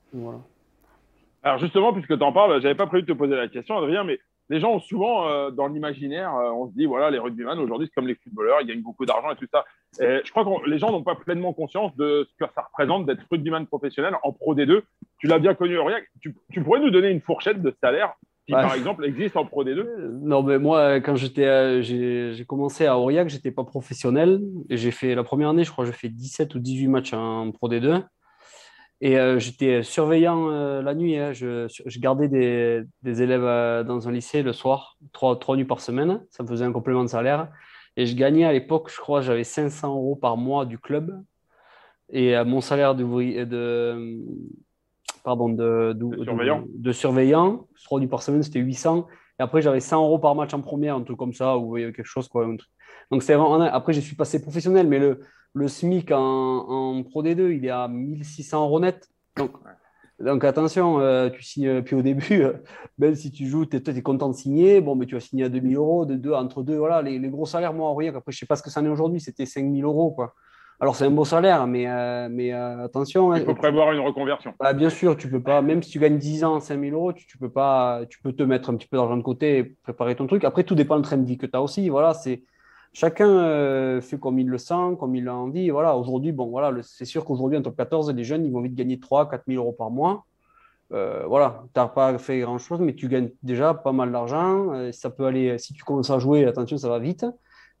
Alors justement, puisque tu en parles, j'avais pas prévu de te poser la question, Adrien, mais les gens ont souvent, euh, dans l'imaginaire, euh, on se dit, voilà, les rugbyman, aujourd'hui, c'est comme les footballeurs, ils gagnent beaucoup d'argent et tout ça. Et je crois que les gens n'ont pas pleinement conscience de ce que ça représente d'être rugbyman professionnel en Pro D2. Tu l'as bien connu, Aurillac. Tu, tu, pourrais nous donner une fourchette de salaire qui, par exemple, existe en Pro D2 euh, Non, mais moi, quand j'étais, j'ai commencé à Aurillac, j'étais pas professionnel. Et j'ai fait la première année, je crois, j'ai fait 17 ou 18 matchs en Pro D2. Et euh, j'étais surveillant euh, la nuit. Hein. Je, je, gardais des, des élèves euh, dans un lycée le soir, trois, trois nuits par semaine. Ça me faisait un complément de salaire. Et je gagnais à l'époque, je crois, j'avais 500 euros par mois du club. Et mon salaire de, de, pardon, de, de, surveillant. de, surveillant, trois nuits par semaine, c'était 800. Et après, j'avais 100 euros par match en première, un truc comme ça, ou quelque chose. Quoi, Donc, c'est Après, je suis passé professionnel, mais le, le SMIC en, en Pro D2, il est à 1600 euros net. Donc, donc attention, euh, tu signes, euh, puis au début, euh, même si tu joues, tu es, content de signer, bon, mais tu vas signer à 2000 euros, de deux, entre deux, voilà, les, gros salaires, moi, en rien, après, je sais pas ce que ça en est aujourd'hui, c'était 5000 euros, quoi. Alors, c'est un beau salaire, mais, mais attention. Il faut prévoir une reconversion. Bah, bien sûr, tu peux pas, même si tu gagnes 10 ans, 5000 euros, tu, tu, peux pas, tu peux te mettre un petit peu d'argent de côté et préparer ton truc. Après, tout dépend du train de vie que tu as aussi, voilà, c'est chacun euh, fait comme il le sent, comme il a envie. Voilà, aujourd'hui, bon, voilà, c'est sûr qu'aujourd'hui, en top 14, les jeunes, ils vont vite gagner 3 4 000 euros par mois. Euh, voilà, tu n'as pas fait grand-chose, mais tu gagnes déjà pas mal d'argent. Euh, ça peut aller, si tu commences à jouer, attention, ça va vite.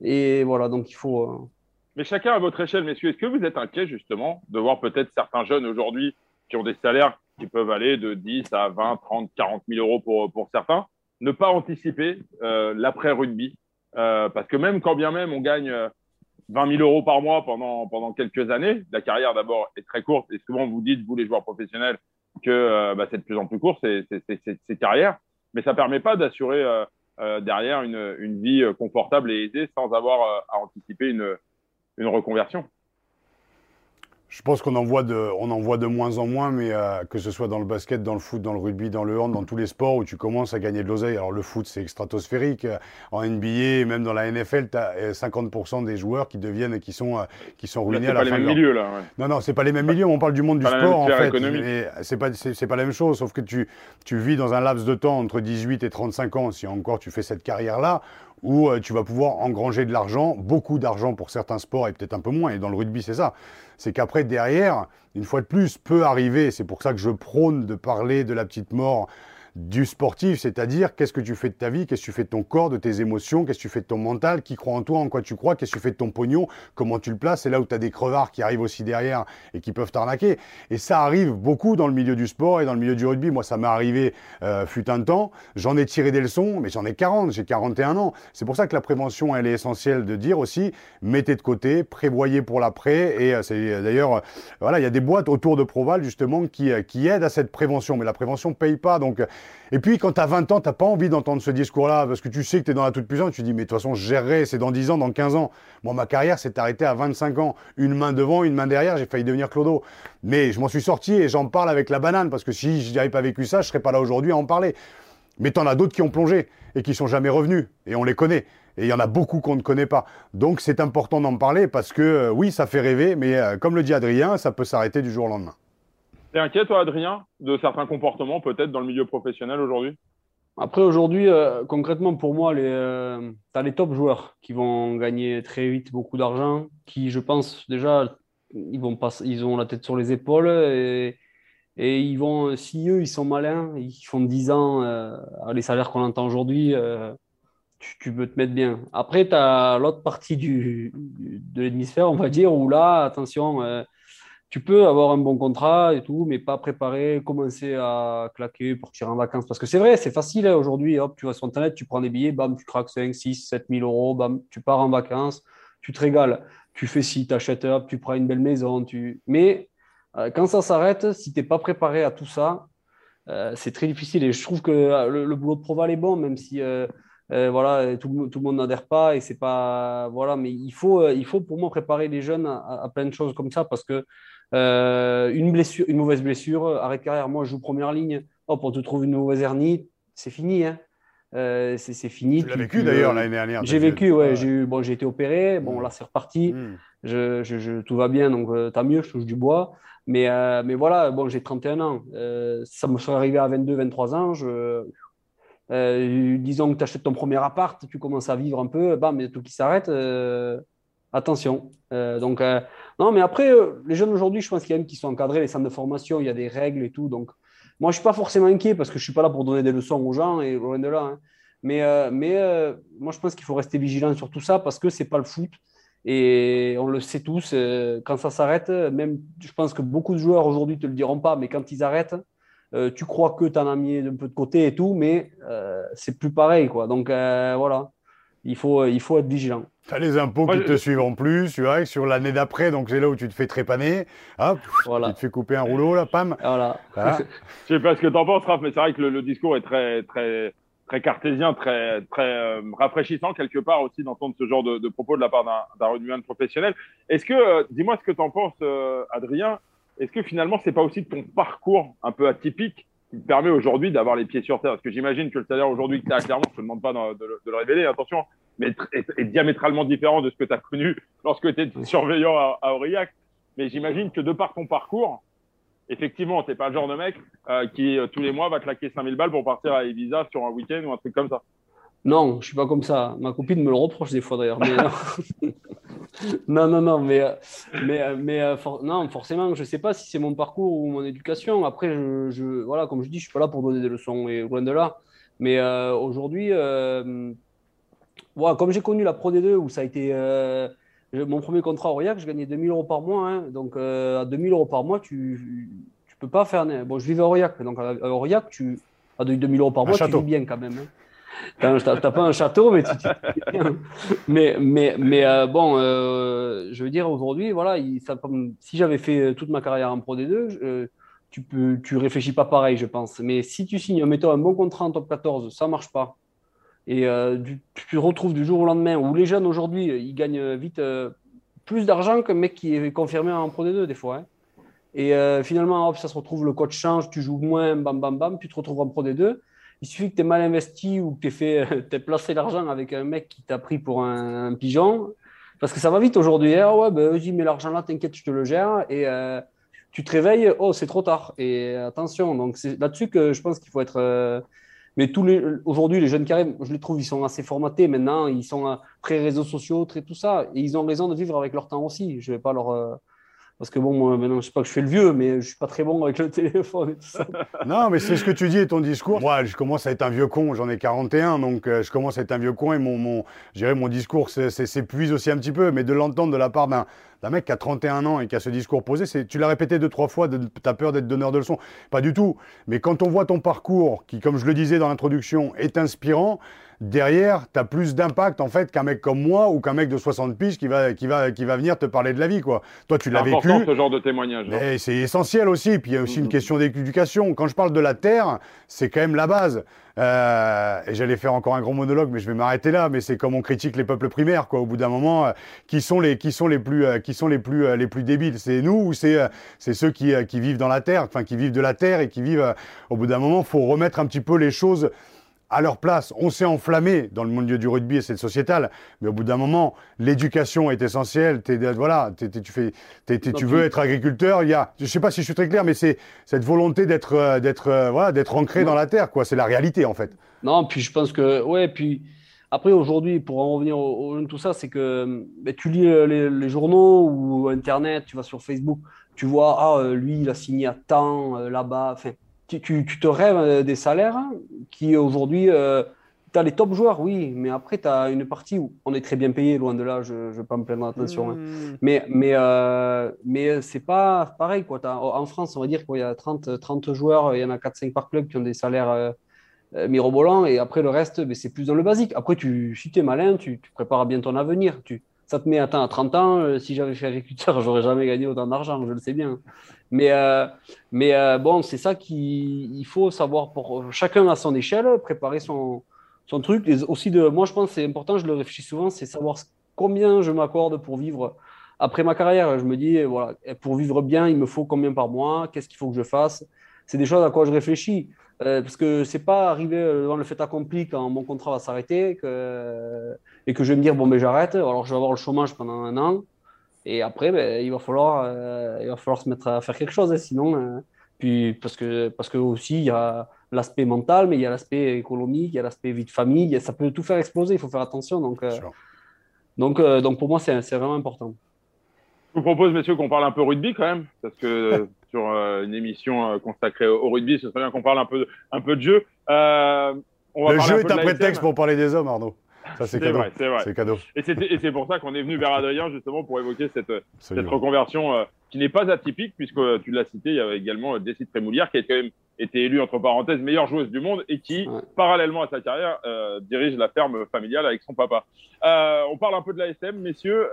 Et voilà, donc il faut. Mais chacun à votre échelle, messieurs, est-ce que vous êtes inquiet justement de voir peut-être certains jeunes aujourd'hui qui ont des salaires qui peuvent aller de 10 à 20, 30, 40 000 euros pour, pour certains, ne pas anticiper l'après-rugby euh, parce que même quand bien même on gagne 20 euh, 000 euros par mois pendant, quelques années, la carrière d'abord est très courte et souvent vous dites, vous les joueurs professionnels, que euh, bah, c'est de plus en plus court, ces, carrières, mais ça ne permet pas d'assurer derrière une, vie confortable et aisée sans avoir à anticiper une reconversion. Je pense qu'on en, voit de, on en voit de moins en moins, mais euh, que ce soit dans le basket, dans le foot, dans le rugby, dans le hand, dans tous les sports où tu commences à gagner de l'oseille. Alors le foot, c'est stratosphérique. En NBA, même dans la NFL, tu as 50% des joueurs qui deviennent et qui sont, euh, qui sont ruinés à la fin. C'est pas les mêmes milieux, là. Non, non, c'est pas les mêmes milieux. On parle du monde du sport, en fait. C'est pas, c'est, pas la même chose, sauf que tu, tu vis dans un laps de temps entre 18 et 35 ans, si encore tu fais cette carrière-là, où euh, tu vas pouvoir engranger de l'argent, beaucoup d'argent pour certains sports et peut-être un peu moins. Et dans le rugby, c'est ça c'est qu'après, derrière, une fois de plus, peut arriver, c'est pour ça que je prône de parler de la petite mort du sportif, c'est-à-dire qu'est-ce que tu fais de ta vie, qu'est-ce que tu fais de ton corps, de tes émotions, qu'est-ce que tu fais de ton mental, qui croit en toi, en quoi tu crois, qu'est-ce que tu fais de ton pognon, comment tu le places. C'est là où tu as des crevards qui arrivent aussi derrière et qui peuvent t'arnaquer. Et ça arrive beaucoup dans le milieu du sport et dans le milieu du rugby. Moi, ça m'est arrivé euh, fut un temps. J'en ai tiré des leçons, mais j'en ai 40, j'ai 41 ans. C'est pour ça que la prévention, elle est essentielle de dire aussi, mettez de côté, prévoyez pour l'après. Et euh, c'est euh, d'ailleurs, voilà, il y a des boîtes autour de Proval justement qui, qui aident à cette prévention. Mais la prévention paye pas. Donc, et puis, quand tu as 20 ans, tu pas envie d'entendre ce discours-là parce que tu sais que tu es dans la toute-puissance. Tu dis, mais de toute façon, je gérerai, c'est dans 10 ans, dans 15 ans. Moi, ma carrière s'est arrêtée à 25 ans. Une main devant, une main derrière, j'ai failli devenir Clodo. Mais je m'en suis sorti et j'en parle avec la banane parce que si je n'avais pas vécu ça, je serais pas là aujourd'hui à en parler. Mais tu en as d'autres qui ont plongé et qui sont jamais revenus. Et on les connaît. Et il y en a beaucoup qu'on ne connaît pas. Donc c'est important d'en parler parce que euh, oui, ça fait rêver, mais euh, comme le dit Adrien, ça peut s'arrêter du jour au lendemain. T'es inquiet, toi, Adrien, de certains comportements peut-être dans le milieu professionnel aujourd'hui? Après, aujourd'hui, euh, concrètement, pour moi, euh, tu as les top joueurs qui vont gagner très vite beaucoup d'argent, qui, je pense, déjà, ils, vont pas, ils ont la tête sur les épaules et, ils vont, si eux, ils sont malins, ils font 10 ans euh, les salaires qu'on entend aujourd'hui, tu, peux te mettre bien. Après, tu as l'autre partie du, de l'hémisphère, on va dire, où là, attention tu peux avoir un bon contrat et tout, mais pas préparer, commencer à claquer pour tirer en vacances. Parce que c'est vrai, c'est facile hein, aujourd'hui. Hop, tu vas sur Internet, tu prends des billets, bam, tu craques 5, 6, 7 000 euros, bam, tu pars en vacances, tu te régales. Tu fais ci, tu achètes, hop, tu prends une belle maison. Mais euh, quand ça s'arrête, si tu n'es pas préparé à tout ça, euh, c'est très difficile. Et je trouve que euh, le, boulot de Proval est bon, même si. voilà, tout, tout, le monde n'adhère pas et c'est pas voilà, mais il faut, il faut pour moi préparer les jeunes à, à plein de choses comme ça parce que euh, une blessure, une mauvaise blessure, arrêt de carrière. Moi, je joue première ligne. Hop, on te trouve une mauvaise hernie, c'est fini. Hein. Euh, c'est fini. Tu l'as vécu d'ailleurs l'année dernière. J'ai vécu, ouais. J'ai eu, bon, j'ai été opéré. Bon, mm. là, c'est reparti. Mm. Je, je, tout va bien, donc euh, tant mieux. Je touche du bois. Mais, mais voilà, bon, j'ai 31 ans. ça me serait arrivé à 22, 23 ans. Je, disons que tu achètes ton premier appart, tu commences à vivre un peu, bam, mais tout qui s'arrête attention. Euh, donc, euh, non, mais après, euh, les jeunes aujourd'hui, je pense qu'il y a qui sont encadrés, les centres de formation, il y a des règles et tout. Donc, moi, je ne suis pas forcément inquiet parce que je ne suis pas là pour donner des leçons aux gens et loin de là. Hein. Mais, mais moi, je pense qu'il faut rester vigilant sur tout ça parce que ce n'est pas le foot. Et on le sait tous, quand ça s'arrête, même, je pense que beaucoup de joueurs aujourd'hui ne te le diront pas, mais quand ils arrêtent, tu crois que tu en as mis un peu de côté et tout, mais c'est plus pareil. Quoi. Donc, voilà il faut, il faut être vigilant. Tu as les impôts qui te suivent en plus, tu vois, sur l'année d'après, donc c'est là où tu te fais trépaner. Hop, tu te fais couper un rouleau, là, pam. Voilà. Je sais pas ce que tu en penses, Raph, mais c'est vrai que le, discours est très, très, très cartésien, très, très rafraîchissant quelque part aussi d'entendre ce genre de, propos de la part d'un rugbyman professionnel. Est-ce que, dis-moi ce que tu en penses, Adrien, est-ce que finalement, c'est pas aussi ton parcours un peu atypique qui te permet aujourd'hui d'avoir les pieds sur terre Parce que j'imagine que le salaire aujourd'hui que tu as clairement, je ne te demande pas de, le révéler, attention, mais est, diamétralement différent de ce que tu as connu lorsque tu étais surveillant à, Aurillac. Mais j'imagine que de par ton parcours, effectivement, tu n'es pas le genre de mec euh, qui, euh, tous les mois, va claquer 5000 balles pour partir à Ibiza sur un week-end ou un truc comme ça. Non, je ne suis pas comme ça. Ma copine me le reproche des fois d'ailleurs. non, non, non, mais, mais, mais euh, non, forcément, je ne sais pas si c'est mon parcours ou mon éducation. Après, je, voilà, comme je dis, je ne suis pas là pour donner des leçons, et loin de là. Mais euh, aujourd'hui, euh, comme j'ai connu la Pro D2 où ça a été mon premier contrat à Aurillac, je gagnais 2000 euros par mois. Hein. donc, à 2000 euros par mois, tu ne peux pas faire. Bon, je vivais à Aurillac. Donc, à Aurillac, tu, à 2000 euros par mois, tu vis bien quand même. Hein. T'as pas un château, mais tu, mais mais mais euh, bon, euh, je veux dire aujourd'hui, voilà, si j'avais fait toute ma carrière en Pro D2, euh, tu peux, tu réfléchis pas pareil, je pense. Mais si tu signes, mettons un bon contrat en top 14, ça marche pas. Et tu, te retrouves du jour au lendemain où les jeunes aujourd'hui, ils gagnent vite plus d'argent qu'un mec qui est confirmé en Pro D2 des fois. Hein. Et finalement, hop, ça se retrouve, le coach change, tu joues moins, bam, bam, bam, tu te retrouves en Pro D2 il suffit que tu aies mal investi ou que tu aies, placé l'argent avec un mec qui t'a pris pour un, pigeon. Parce que ça va vite aujourd'hui. Hein. ouais, ben, vas-y, mets l'argent là, t'inquiète, je te le gère. Et euh, tu te réveilles, oh, c'est trop tard. Et attention, donc c'est là-dessus que je pense qu'il faut être. Euh, mais tous les aujourd'hui, les jeunes carrés, je les trouve, ils sont assez formatés maintenant. Ils sont très réseaux sociaux, très tout ça. Et ils ont raison de vivre avec leur temps aussi. Je vais pas leur. Parce que bon, moi, maintenant, je sais pas que je fais le vieux, mais je suis pas très bon avec le téléphone et tout ça. non, mais c'est ce que tu dis et ton discours. Moi, je commence à être un vieux con, j'en ai 41, donc euh, je commence à être un vieux con et mon, mon, mon discours s'épuise aussi un petit peu. Mais de l'entendre de la part d'un mec qui a 31 ans et qui a ce discours posé, tu l'as répété deux, trois fois, tu as peur d'être donneur de leçons. Pas du tout. Mais quand on voit ton parcours, qui, comme je le disais dans l'introduction, est inspirant, derrière, tu as plus d'impact en fait qu'un mec comme moi ou qu'un mec de 60 piges qui va, qui, va, qui va venir te parler de la vie. Quoi. Toi, tu l'as vécu. ce genre de témoignage. C'est essentiel aussi. Puis il y a aussi une mm-hmm. question d'éducation. Quand je parle de la terre, c'est quand même la base. Euh, et j'allais faire encore un grand monologue, mais je vais m'arrêter là. Mais c'est comme on critique les peuples primaires, quoi. Au bout d'un moment, euh, qui sont les, qui sont les plus, euh, qui sont les plus, les plus débiles? C'est nous ou c'est, c'est ceux qui, qui vivent dans la terre, enfin qui vivent de la terre et qui vivent. au bout d'un moment, faut remettre un petit peu les choses à leur place. On s'est enflammé dans le milieu du rugby et c'est sociétal, mais au bout d'un moment, l'éducation est essentielle. voilà, tu fais, tu veux être agriculteur. Il y a, je sais pas si je suis très clair, mais c'est cette volonté d'être, euh, d'être, euh, voilà, d'être ancré dans la terre, quoi. C'est la réalité en fait. Non, puis je pense que, ouais, puis après aujourd'hui, pour en revenir au, tout ça, c'est que ben, tu lis euh, les, journaux ou Internet, tu vas sur Facebook, tu vois, ah, lui, il a signé à temps là-bas. Enfin, tu, te rêves euh, des salaires qui aujourd'hui, euh, tu as les top joueurs, oui, mais après, tu as une partie où on est très bien payé, loin de là, je ne vais pas me plaindre, attention. Hein. Hmm. Mais, mais, euh, mais c'est pas pareil. Quoi. en France, on va dire qu'il y a 30, 30 joueurs, il y en a 4-5 par club qui ont des salaires mirobolants, et après, le reste, ben, c'est plus dans le basique. Après, tu, si tu es malin, tu, tu, prépares bien ton avenir. Tu, ça te met à 30 ans, si j'avais fait agriculteur, j'aurais jamais gagné autant d'argent, je le sais bien. Mais, euh, mais euh, bon, c'est ça qu'il faut savoir pour chacun à son échelle, préparer son, son truc. Et aussi, de, moi, je pense que c'est important, je le réfléchis souvent, c'est savoir combien je m'accorde pour vivre après ma carrière. Je me dis, voilà, pour vivre bien, il me faut combien par mois, qu'est-ce qu'il faut que je fasse? C'est des choses à quoi je réfléchis. Euh, parce que c'est pas arrivé dans le fait accompli quand mon contrat va s'arrêter que, et que je vais me dire, bon, mais j'arrête, alors je vais avoir le chômage pendant un an. Et après, ben, il, va falloir, euh, il va falloir se mettre à faire quelque chose, hein, sinon. Euh, puis, parce que, parce que aussi, il y a l'aspect mental, mais il y a l'aspect économique, il y a l'aspect vie de famille, ça peut tout faire exploser, il faut faire attention. Donc, euh, donc, donc pour moi, c'est vraiment important. Je vous propose, messieurs, qu'on parle un peu rugby quand même, parce que sur une émission consacrée au rugby, ce serait bien qu'on parle un peu, un peu de jeu. On le jeu est un prétexte pour parler des hommes, Arnaud. Ça, c'est cadeau. C'est cadeau. Et c'est pour ça qu'on est venu vers Adrien, justement, pour évoquer cette, cette reconversion euh, qui n'est pas atypique, puisque euh, tu l'as cité, il y avait également euh, Décide Prémoulière, qui a quand même été élue, entre parenthèses, meilleure joueuse du monde et qui, parallèlement à sa carrière, dirige la ferme familiale avec son papa. on parle un peu de l'ASM, messieurs.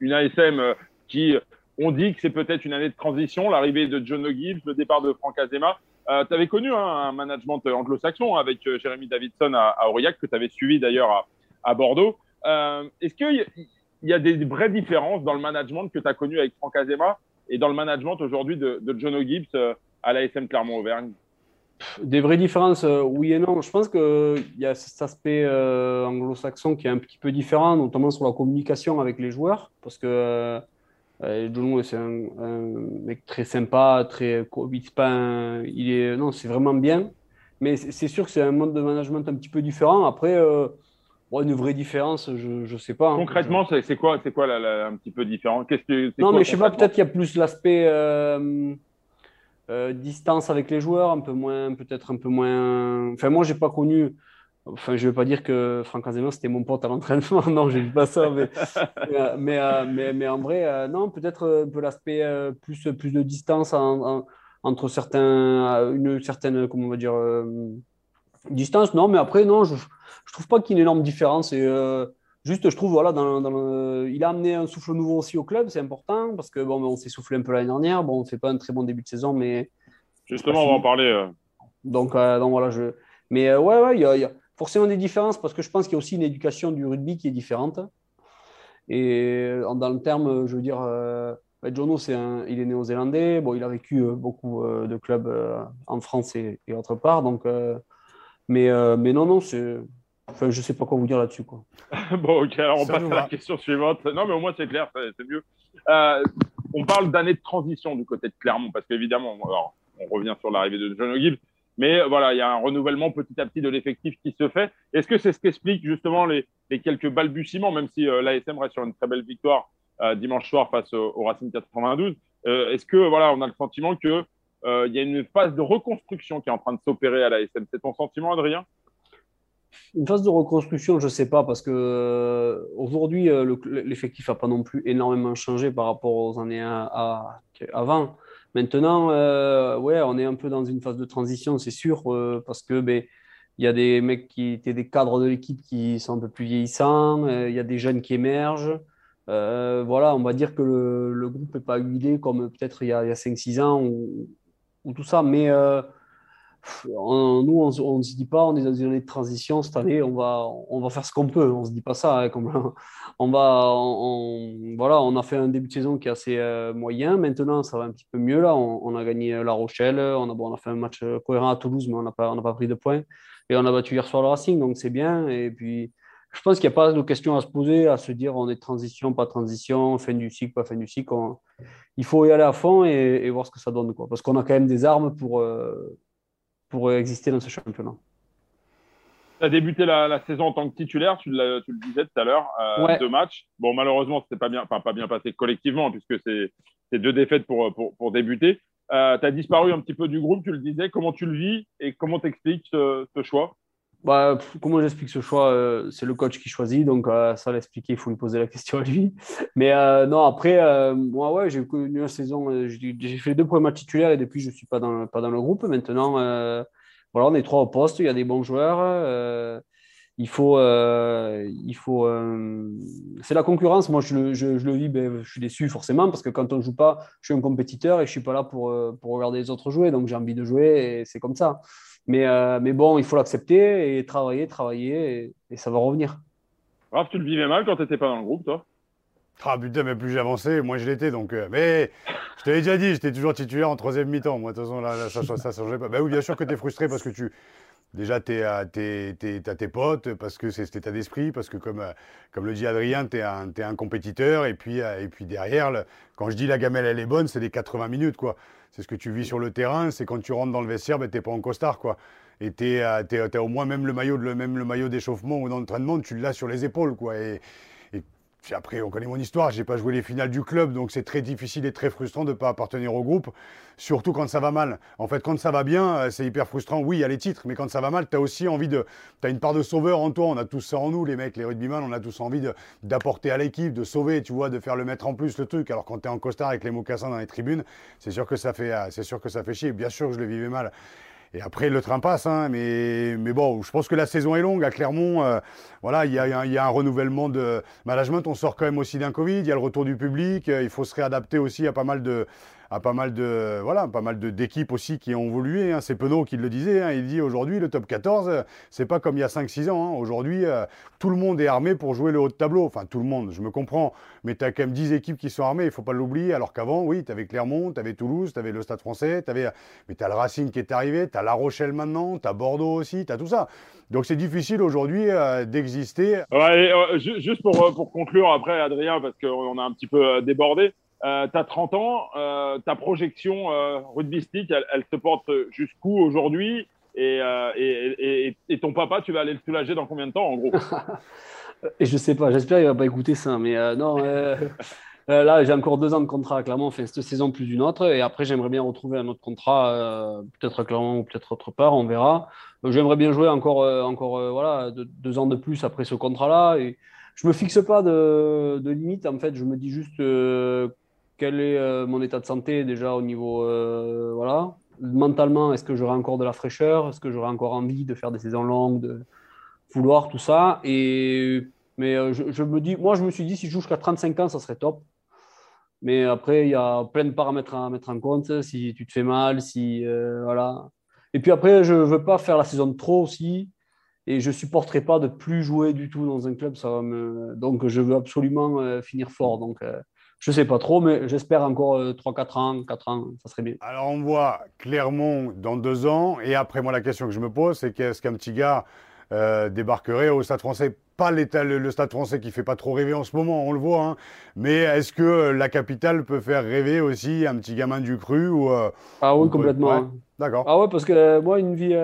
Une ASM qui, on dit que c'est peut-être une année de transition, l'arrivée de John O'Gibbs, le départ de Franck Azema. Euh, tu avais connu hein, un management anglo-saxon avec Jérémy Davidson à, Aurillac, que tu avais suivi d'ailleurs à, Bordeaux. Est-ce qu'il y, a des vraies différences dans le management que tu as connu avec Franck Azema et dans le management aujourd'hui de, de John O'Gibbs à l'ASM Clermont-Auvergne? Des vraies différences, euh, oui et non. Je pense qu'il y a cet aspect euh, anglo-saxon qui est un petit peu différent, notamment sur la communication avec les joueurs, parce que euh, euh c'est un, mec très sympa, très pas il est non, c'est vraiment bien. Mais c'est sûr que c'est un mode de management un petit peu différent. Après, une vraie différence, je ne sais pas. Hein. Concrètement, c'est quoi, c'est quoi un petit peu différent? Qu'est-ce que Non, mais je sais pas. Peut-être qu'il y a plus l'aspect euh, distance avec les joueurs, un peu moins, peut-être un peu moins. Enfin, moi, j'ai pas connu. Enfin, je vais pas dire que Franck Azema c'était mon pote à l'entraînement. non, j'ai pas ça. Mais, mais, euh, mais, mais, en vrai, euh, non, peut-être un peu l'aspect plus, plus de distance entre certains, une certaine, comment on va dire, distance. Non, mais après, non, je, je trouve pas qu'il y ait une énorme différence. Juste, je trouve, voilà, dans, dans il a amené un souffle nouveau aussi au club, c'est important, parce que bon, on s'est soufflé un peu l'année dernière. Bon, on ne fait pas un très bon début de saison, mais. Justement, on va en parler. Euh. Donc, euh, donc, voilà, je. Mais euh, ouais, ouais, il y, a, forcément des différences, parce que je pense qu'il y a aussi une éducation du rugby qui est différente. Et dans le terme, je veux dire, ben, Jono, c'est un, il est néo-zélandais. Bon, il a vécu beaucoup de clubs en France et, et autre part. Donc, mais, mais non, non, c'est Enfin, je sais pas quoi vous dire là-dessus. Quoi. bon, ok, alors on passe à la question suivante. Non, mais au moins c'est clair, c'est mieux. Euh, on parle d'année de transition du côté de Clermont, parce qu'évidemment, on revient sur l'arrivée de John O'Gill, mais voilà, il y a un renouvellement petit à petit de l'effectif qui se fait. Est-ce que c'est ce qu'explique justement les, quelques balbutiements, même si euh, l'ASM reste sur une très belle victoire euh, dimanche soir face au, Racing 92 Est-ce que voilà, on a le sentiment que il y a une phase de reconstruction qui est en train de s'opérer à l'ASM C'est ton sentiment, Adrien? Une phase de reconstruction, je ne sais pas, parce que euh, aujourd'hui, euh, l'effectif n'a pas non plus énormément changé par rapport aux années avant. Maintenant, euh, ouais, on est un peu dans une phase de transition, c'est sûr, parce que ben, y a des mecs qui étaient des cadres de l'équipe qui sont un peu plus vieillissants, il y a des jeunes qui émergent. voilà, on va dire que le, groupe n'est pas huilé comme peut-être il y a, a 5-6 ans ou, ou, tout ça, mais nous, on ne se dit pas, on est dans une année de transition cette année, on va, on va faire ce qu'on peut. On ne se dit pas ça. Hein, on, va, voilà, on a fait un début de saison qui est assez euh, moyen. Maintenant, ça va un petit peu mieux. Là. On, a gagné La Rochelle. On a, bon, on a fait un match euh, cohérent à Toulouse, mais on n'a pas, pas pris de points. Et on a battu hier soir le Racing, donc c'est bien. Et puis, je pense qu'il n'y a pas de question à se poser, à se dire on est transition, pas transition, fin du cycle, pas fin du cycle. il faut y aller à fond et, voir ce que ça donne. Quoi. Parce qu'on a quand même des armes pour. Euh, pour exister dans ce championnat. Tu as débuté la, saison en tant que titulaire, tu, le disais tout à l'heure, euh, deux matchs. Bon, malheureusement, ce pas bien, pas bien passé collectivement, puisque c'est deux défaites pour, pour, débuter. Euh, tu as disparu un petit peu du groupe, tu le disais. Comment tu le vis et comment t'expliques ce, ce choix? Bah, comment j'explique ce choix euh, C'est le coach qui choisit, donc euh, ça l'expliquer, il faut lui poser la question à lui. Mais euh, non, après, moi, ouais, j'ai connu une saison, j'ai fait deux premiers titulaires et depuis, je ne suis pas dans, pas dans le groupe. Maintenant, voilà, on est trois au poste, il y a des bons joueurs. il faut. il faut c'est la concurrence. Moi, je, je, je le vis, ben, je suis déçu forcément parce que quand on ne joue pas, je suis un compétiteur et je ne suis pas là pour, pour regarder les autres jouer. Donc, j'ai envie de jouer et c'est comme ça. Mais, euh, mais bon, il faut l'accepter et travailler, travailler, et, ça va revenir. Raph, tu le vivais mal quand tu n'étais pas dans le groupe, toi? Ah putain, mais plus j'avançais, moins je l'étais. Donc, euh, mais je t'avais déjà dit, j'étais toujours titulaire en troisième mi-temps. Moi, de toute façon, là, ça ne changeait pas. Bah oui, bien sûr que tu es frustré parce que tu. Déjà, tu as tes potes, parce que c'est cet état d'esprit, parce que comme, euh, comme le dit Adrien, tu es, es, un compétiteur. Et puis, et puis derrière, quand je dis la gamelle, elle est bonne, c'est les 80 minutes. quoi c'est ce que tu vis sur le terrain, c'est quand tu rentres dans le vestiaire, ben, tu n'es pas en costard. Quoi. Et tu as au moins même le maillot, même le maillot d'échauffement ou d'entraînement, tu l'as sur les épaules. Quoi. Et, après, on connaît mon histoire, je n'ai pas joué les finales du club, donc c'est très difficile et très frustrant de ne pas appartenir au groupe, surtout quand ça va mal. En fait, quand ça va bien, euh, c'est hyper frustrant. Oui, il y a les titres, mais quand ça va mal, tu as aussi envie de. Tu as une part de sauveur en toi, on a tous ça en nous, les mecs, les rugbyman, on a tous envie d'apporter à l'équipe, de sauver, tu vois, de faire le mettre en plus le truc. Alors quand tu es en costard avec les mocassins dans les tribunes, c'est sûr que ça fait, euh, c'est sûr que ça fait chier. Bien sûr que je le vivais mal. Et après, le train passe, hein, mais, mais bon, je pense que la saison est longue. À Clermont, euh, voilà, il y, a, un renouvellement de management. On sort quand même aussi d'un Covid. Il y a le retour du public. Euh, il faut se réadapter aussi à pas mal de, à pas mal de voilà, pas mal d'équipes aussi qui ont évolué. Hein. C'est Penaud qui le disait. Hein. Il dit aujourd'hui le top 14, c'est pas comme il y a 5-6 ans. Hein. Aujourd'hui, euh, tout le monde est armé pour jouer le haut de tableau. Enfin, tout le monde, je me comprends. Mais tu as quand même 10 équipes qui sont armées, il faut pas l'oublier. Alors qu'avant, oui, tu avais Clermont, tu avais Toulouse, tu avais le Stade français, avais... mais tu as le Racing qui est arrivé, tu as La Rochelle maintenant, tu as Bordeaux aussi, tu as tout ça. Donc c'est difficile aujourd'hui euh, d'exister. Ouais, euh, juste pour, pour conclure après, Adrien, parce qu'on a un petit peu débordé. Euh, tu as 30 ans, euh, ta projection euh, rugbystique, elle, elle, se porte jusqu'où aujourd'hui? Et, euh, et, et, et, ton papa, tu vas aller le soulager dans combien de temps en gros? Et je sais pas, j'espère qu'il va pas écouter ça, mais euh, non. là, j'ai encore deux ans de contrat clairement, enfin cette saison plus une autre, et après j'aimerais bien retrouver un autre contrat, peut-être à Clermont ou peut-être autre part, on verra. j'aimerais bien jouer encore, encore voilà, deux, deux, ans de plus après ce contrat-là, et je me fixe pas de, de limite. En fait, je me dis juste quel est euh, mon état de santé déjà au niveau euh, voilà. Mentalement est-ce que j'aurai encore de la fraîcheur? Est-ce que j'aurai encore envie de faire des saisons longues de vouloir tout ça? Et mais euh, je, me dis moi je me suis dit si je joue jusqu'à 35 ans ça serait top. Mais après il y a plein de paramètres à mettre en compte. Si tu te fais mal si voilà. Et puis après je veux pas faire la saison trop aussi. Et je supporterai pas de plus jouer du tout dans un club. Ça me donc je veux absolument finir fort. Donc je ne sais pas trop, mais j'espère encore 3-4 euh, ans, 4 ans, ça serait bien. Alors on voit Clermont dans deux ans, et après moi la question que je me pose, c'est qu'est-ce qu'un petit gars euh, débarquerait au Stade français? Pas le, le, Stade français qui fait pas trop rêver en ce moment, on le voit, hein. mais est-ce que la capitale peut faire rêver aussi un petit gamin du cru ou, euh, Ah oui, complètement. Ouais. D'accord. Ah ouais, parce que moi, une vie...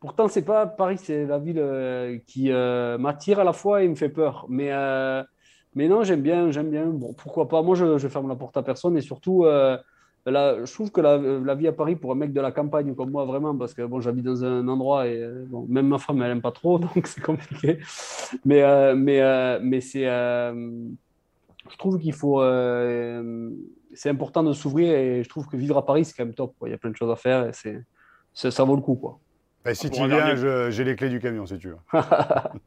Pourtant, c'est pas Paris, c'est la ville qui m'attire à la fois et me fait peur. Mais mais non, j'aime bien, j'aime bien. Bon, pourquoi pas Moi, je, ferme la porte à personne et surtout, euh, je trouve que la, vie à Paris pour un mec de la campagne comme moi, vraiment, parce que bon, j'habite dans un endroit et euh, bon, même ma femme, elle n'aime pas trop, donc c'est compliqué. Mais, euh, mais, euh, mais c'est, je trouve qu'il faut, c'est important de s'ouvrir et je trouve que vivre à Paris, c'est quand même top. Quoi. Il y a plein de choses à faire et c'est, ça vaut le coup, quoi. Et si tu viens, dernier... j'ai les clés du camion, si tu veux.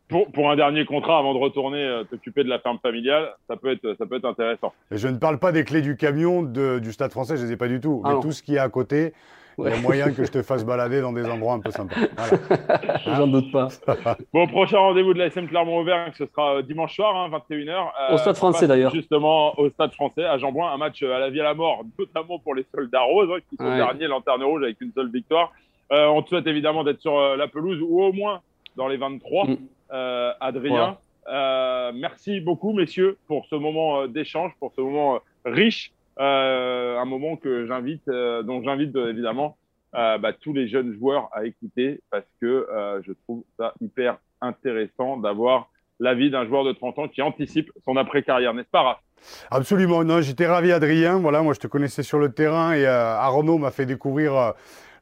pour, pour, un dernier contrat, avant de retourner euh, t'occuper de la ferme familiale, ça peut être, ça peut être intéressant. Et je ne parle pas des clés du camion de, du Stade français, je ne les ai pas du tout. Ah mais non. tout ce qui est à côté, ouais. il y a moyen que je te fasse balader dans des endroits un peu sympas. Voilà. J'en doute pas. bon, prochain rendez-vous de la SM Clermont-Auvergne, ce sera euh, dimanche soir, hein, 21h. Euh, au Stade français d'ailleurs. Justement, au Stade français, à Jean-Bouin, un match à la vie à la mort, notamment pour les soldats roses, hein, qui sont ouais. derniers, lanterne rouge, avec une seule victoire. Euh, on te souhaite évidemment d'être sur euh, la pelouse ou au moins dans les 23. Mm. Euh, Adrien, voilà. merci beaucoup, messieurs, pour ce moment d'échange, pour ce moment riche. un moment que j'invite, dont j'invite évidemment bah, tous les jeunes joueurs à écouter parce que je trouve ça hyper intéressant d'avoir l'avis d'un joueur de 30 ans qui anticipe son après-carrière, n'est-ce pas, Raph? Absolument, non, j'étais ravi, Adrien. Voilà, moi, je te connaissais sur le terrain et euh, Arnaud m'a fait découvrir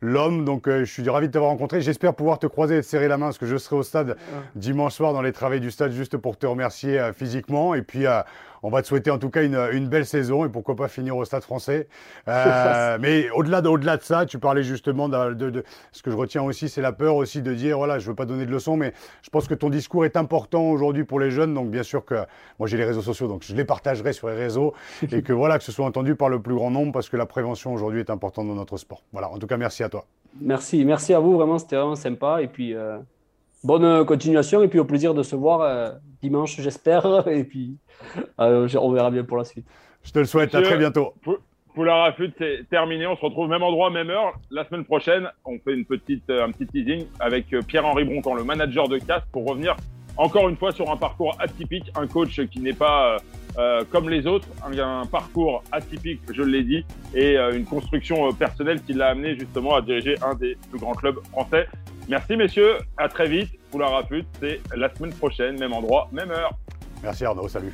l'homme. Donc, euh, je suis ravi de t'avoir rencontré. J'espère pouvoir te croiser et te serrer la main parce que je serai au stade dimanche soir dans les travaux du stade juste pour te remercier euh, physiquement. Et puis, euh, on va te souhaiter en tout cas une, une, belle saison et pourquoi pas finir au stade français. Euh, mais au-delà de, au -delà de ça, tu parlais justement de, de, de ce que je retiens aussi, c'est la peur aussi de dire voilà, je veux pas donner de leçons, mais je pense que ton discours est important aujourd'hui pour les jeunes. Donc, bien sûr que moi, j'ai les réseaux sociaux, donc je les partagerai sur les réseaux et que voilà, que ce soit entendu par le plus grand nombre parce que la prévention aujourd'hui est importante dans notre sport. Voilà, en tout cas, merci à toi. Merci, merci à vous, vraiment, c'était vraiment sympa. Et puis, euh, bonne continuation et puis au plaisir de se voir euh, dimanche, j'espère. Et puis, euh, on verra bien pour la suite. Je te le souhaite, Monsieur, à très bientôt. Poulard Rafut, c'est terminé. On se retrouve même endroit, même heure. La semaine prochaine, on fait une petite, un petit teasing avec Pierre-Henri Broncan, le manager de CAS, pour revenir encore une fois sur un parcours atypique, un coach qui n'est pas euh, comme les autres, un, un, parcours atypique, je l'ai dit, et euh, une construction euh, personnelle qui l'a amené justement à diriger un des plus grands clubs français. Merci messieurs, à très vite. Poulard Raput, c'est la semaine prochaine, même endroit, même heure. Merci Arnaud, salut.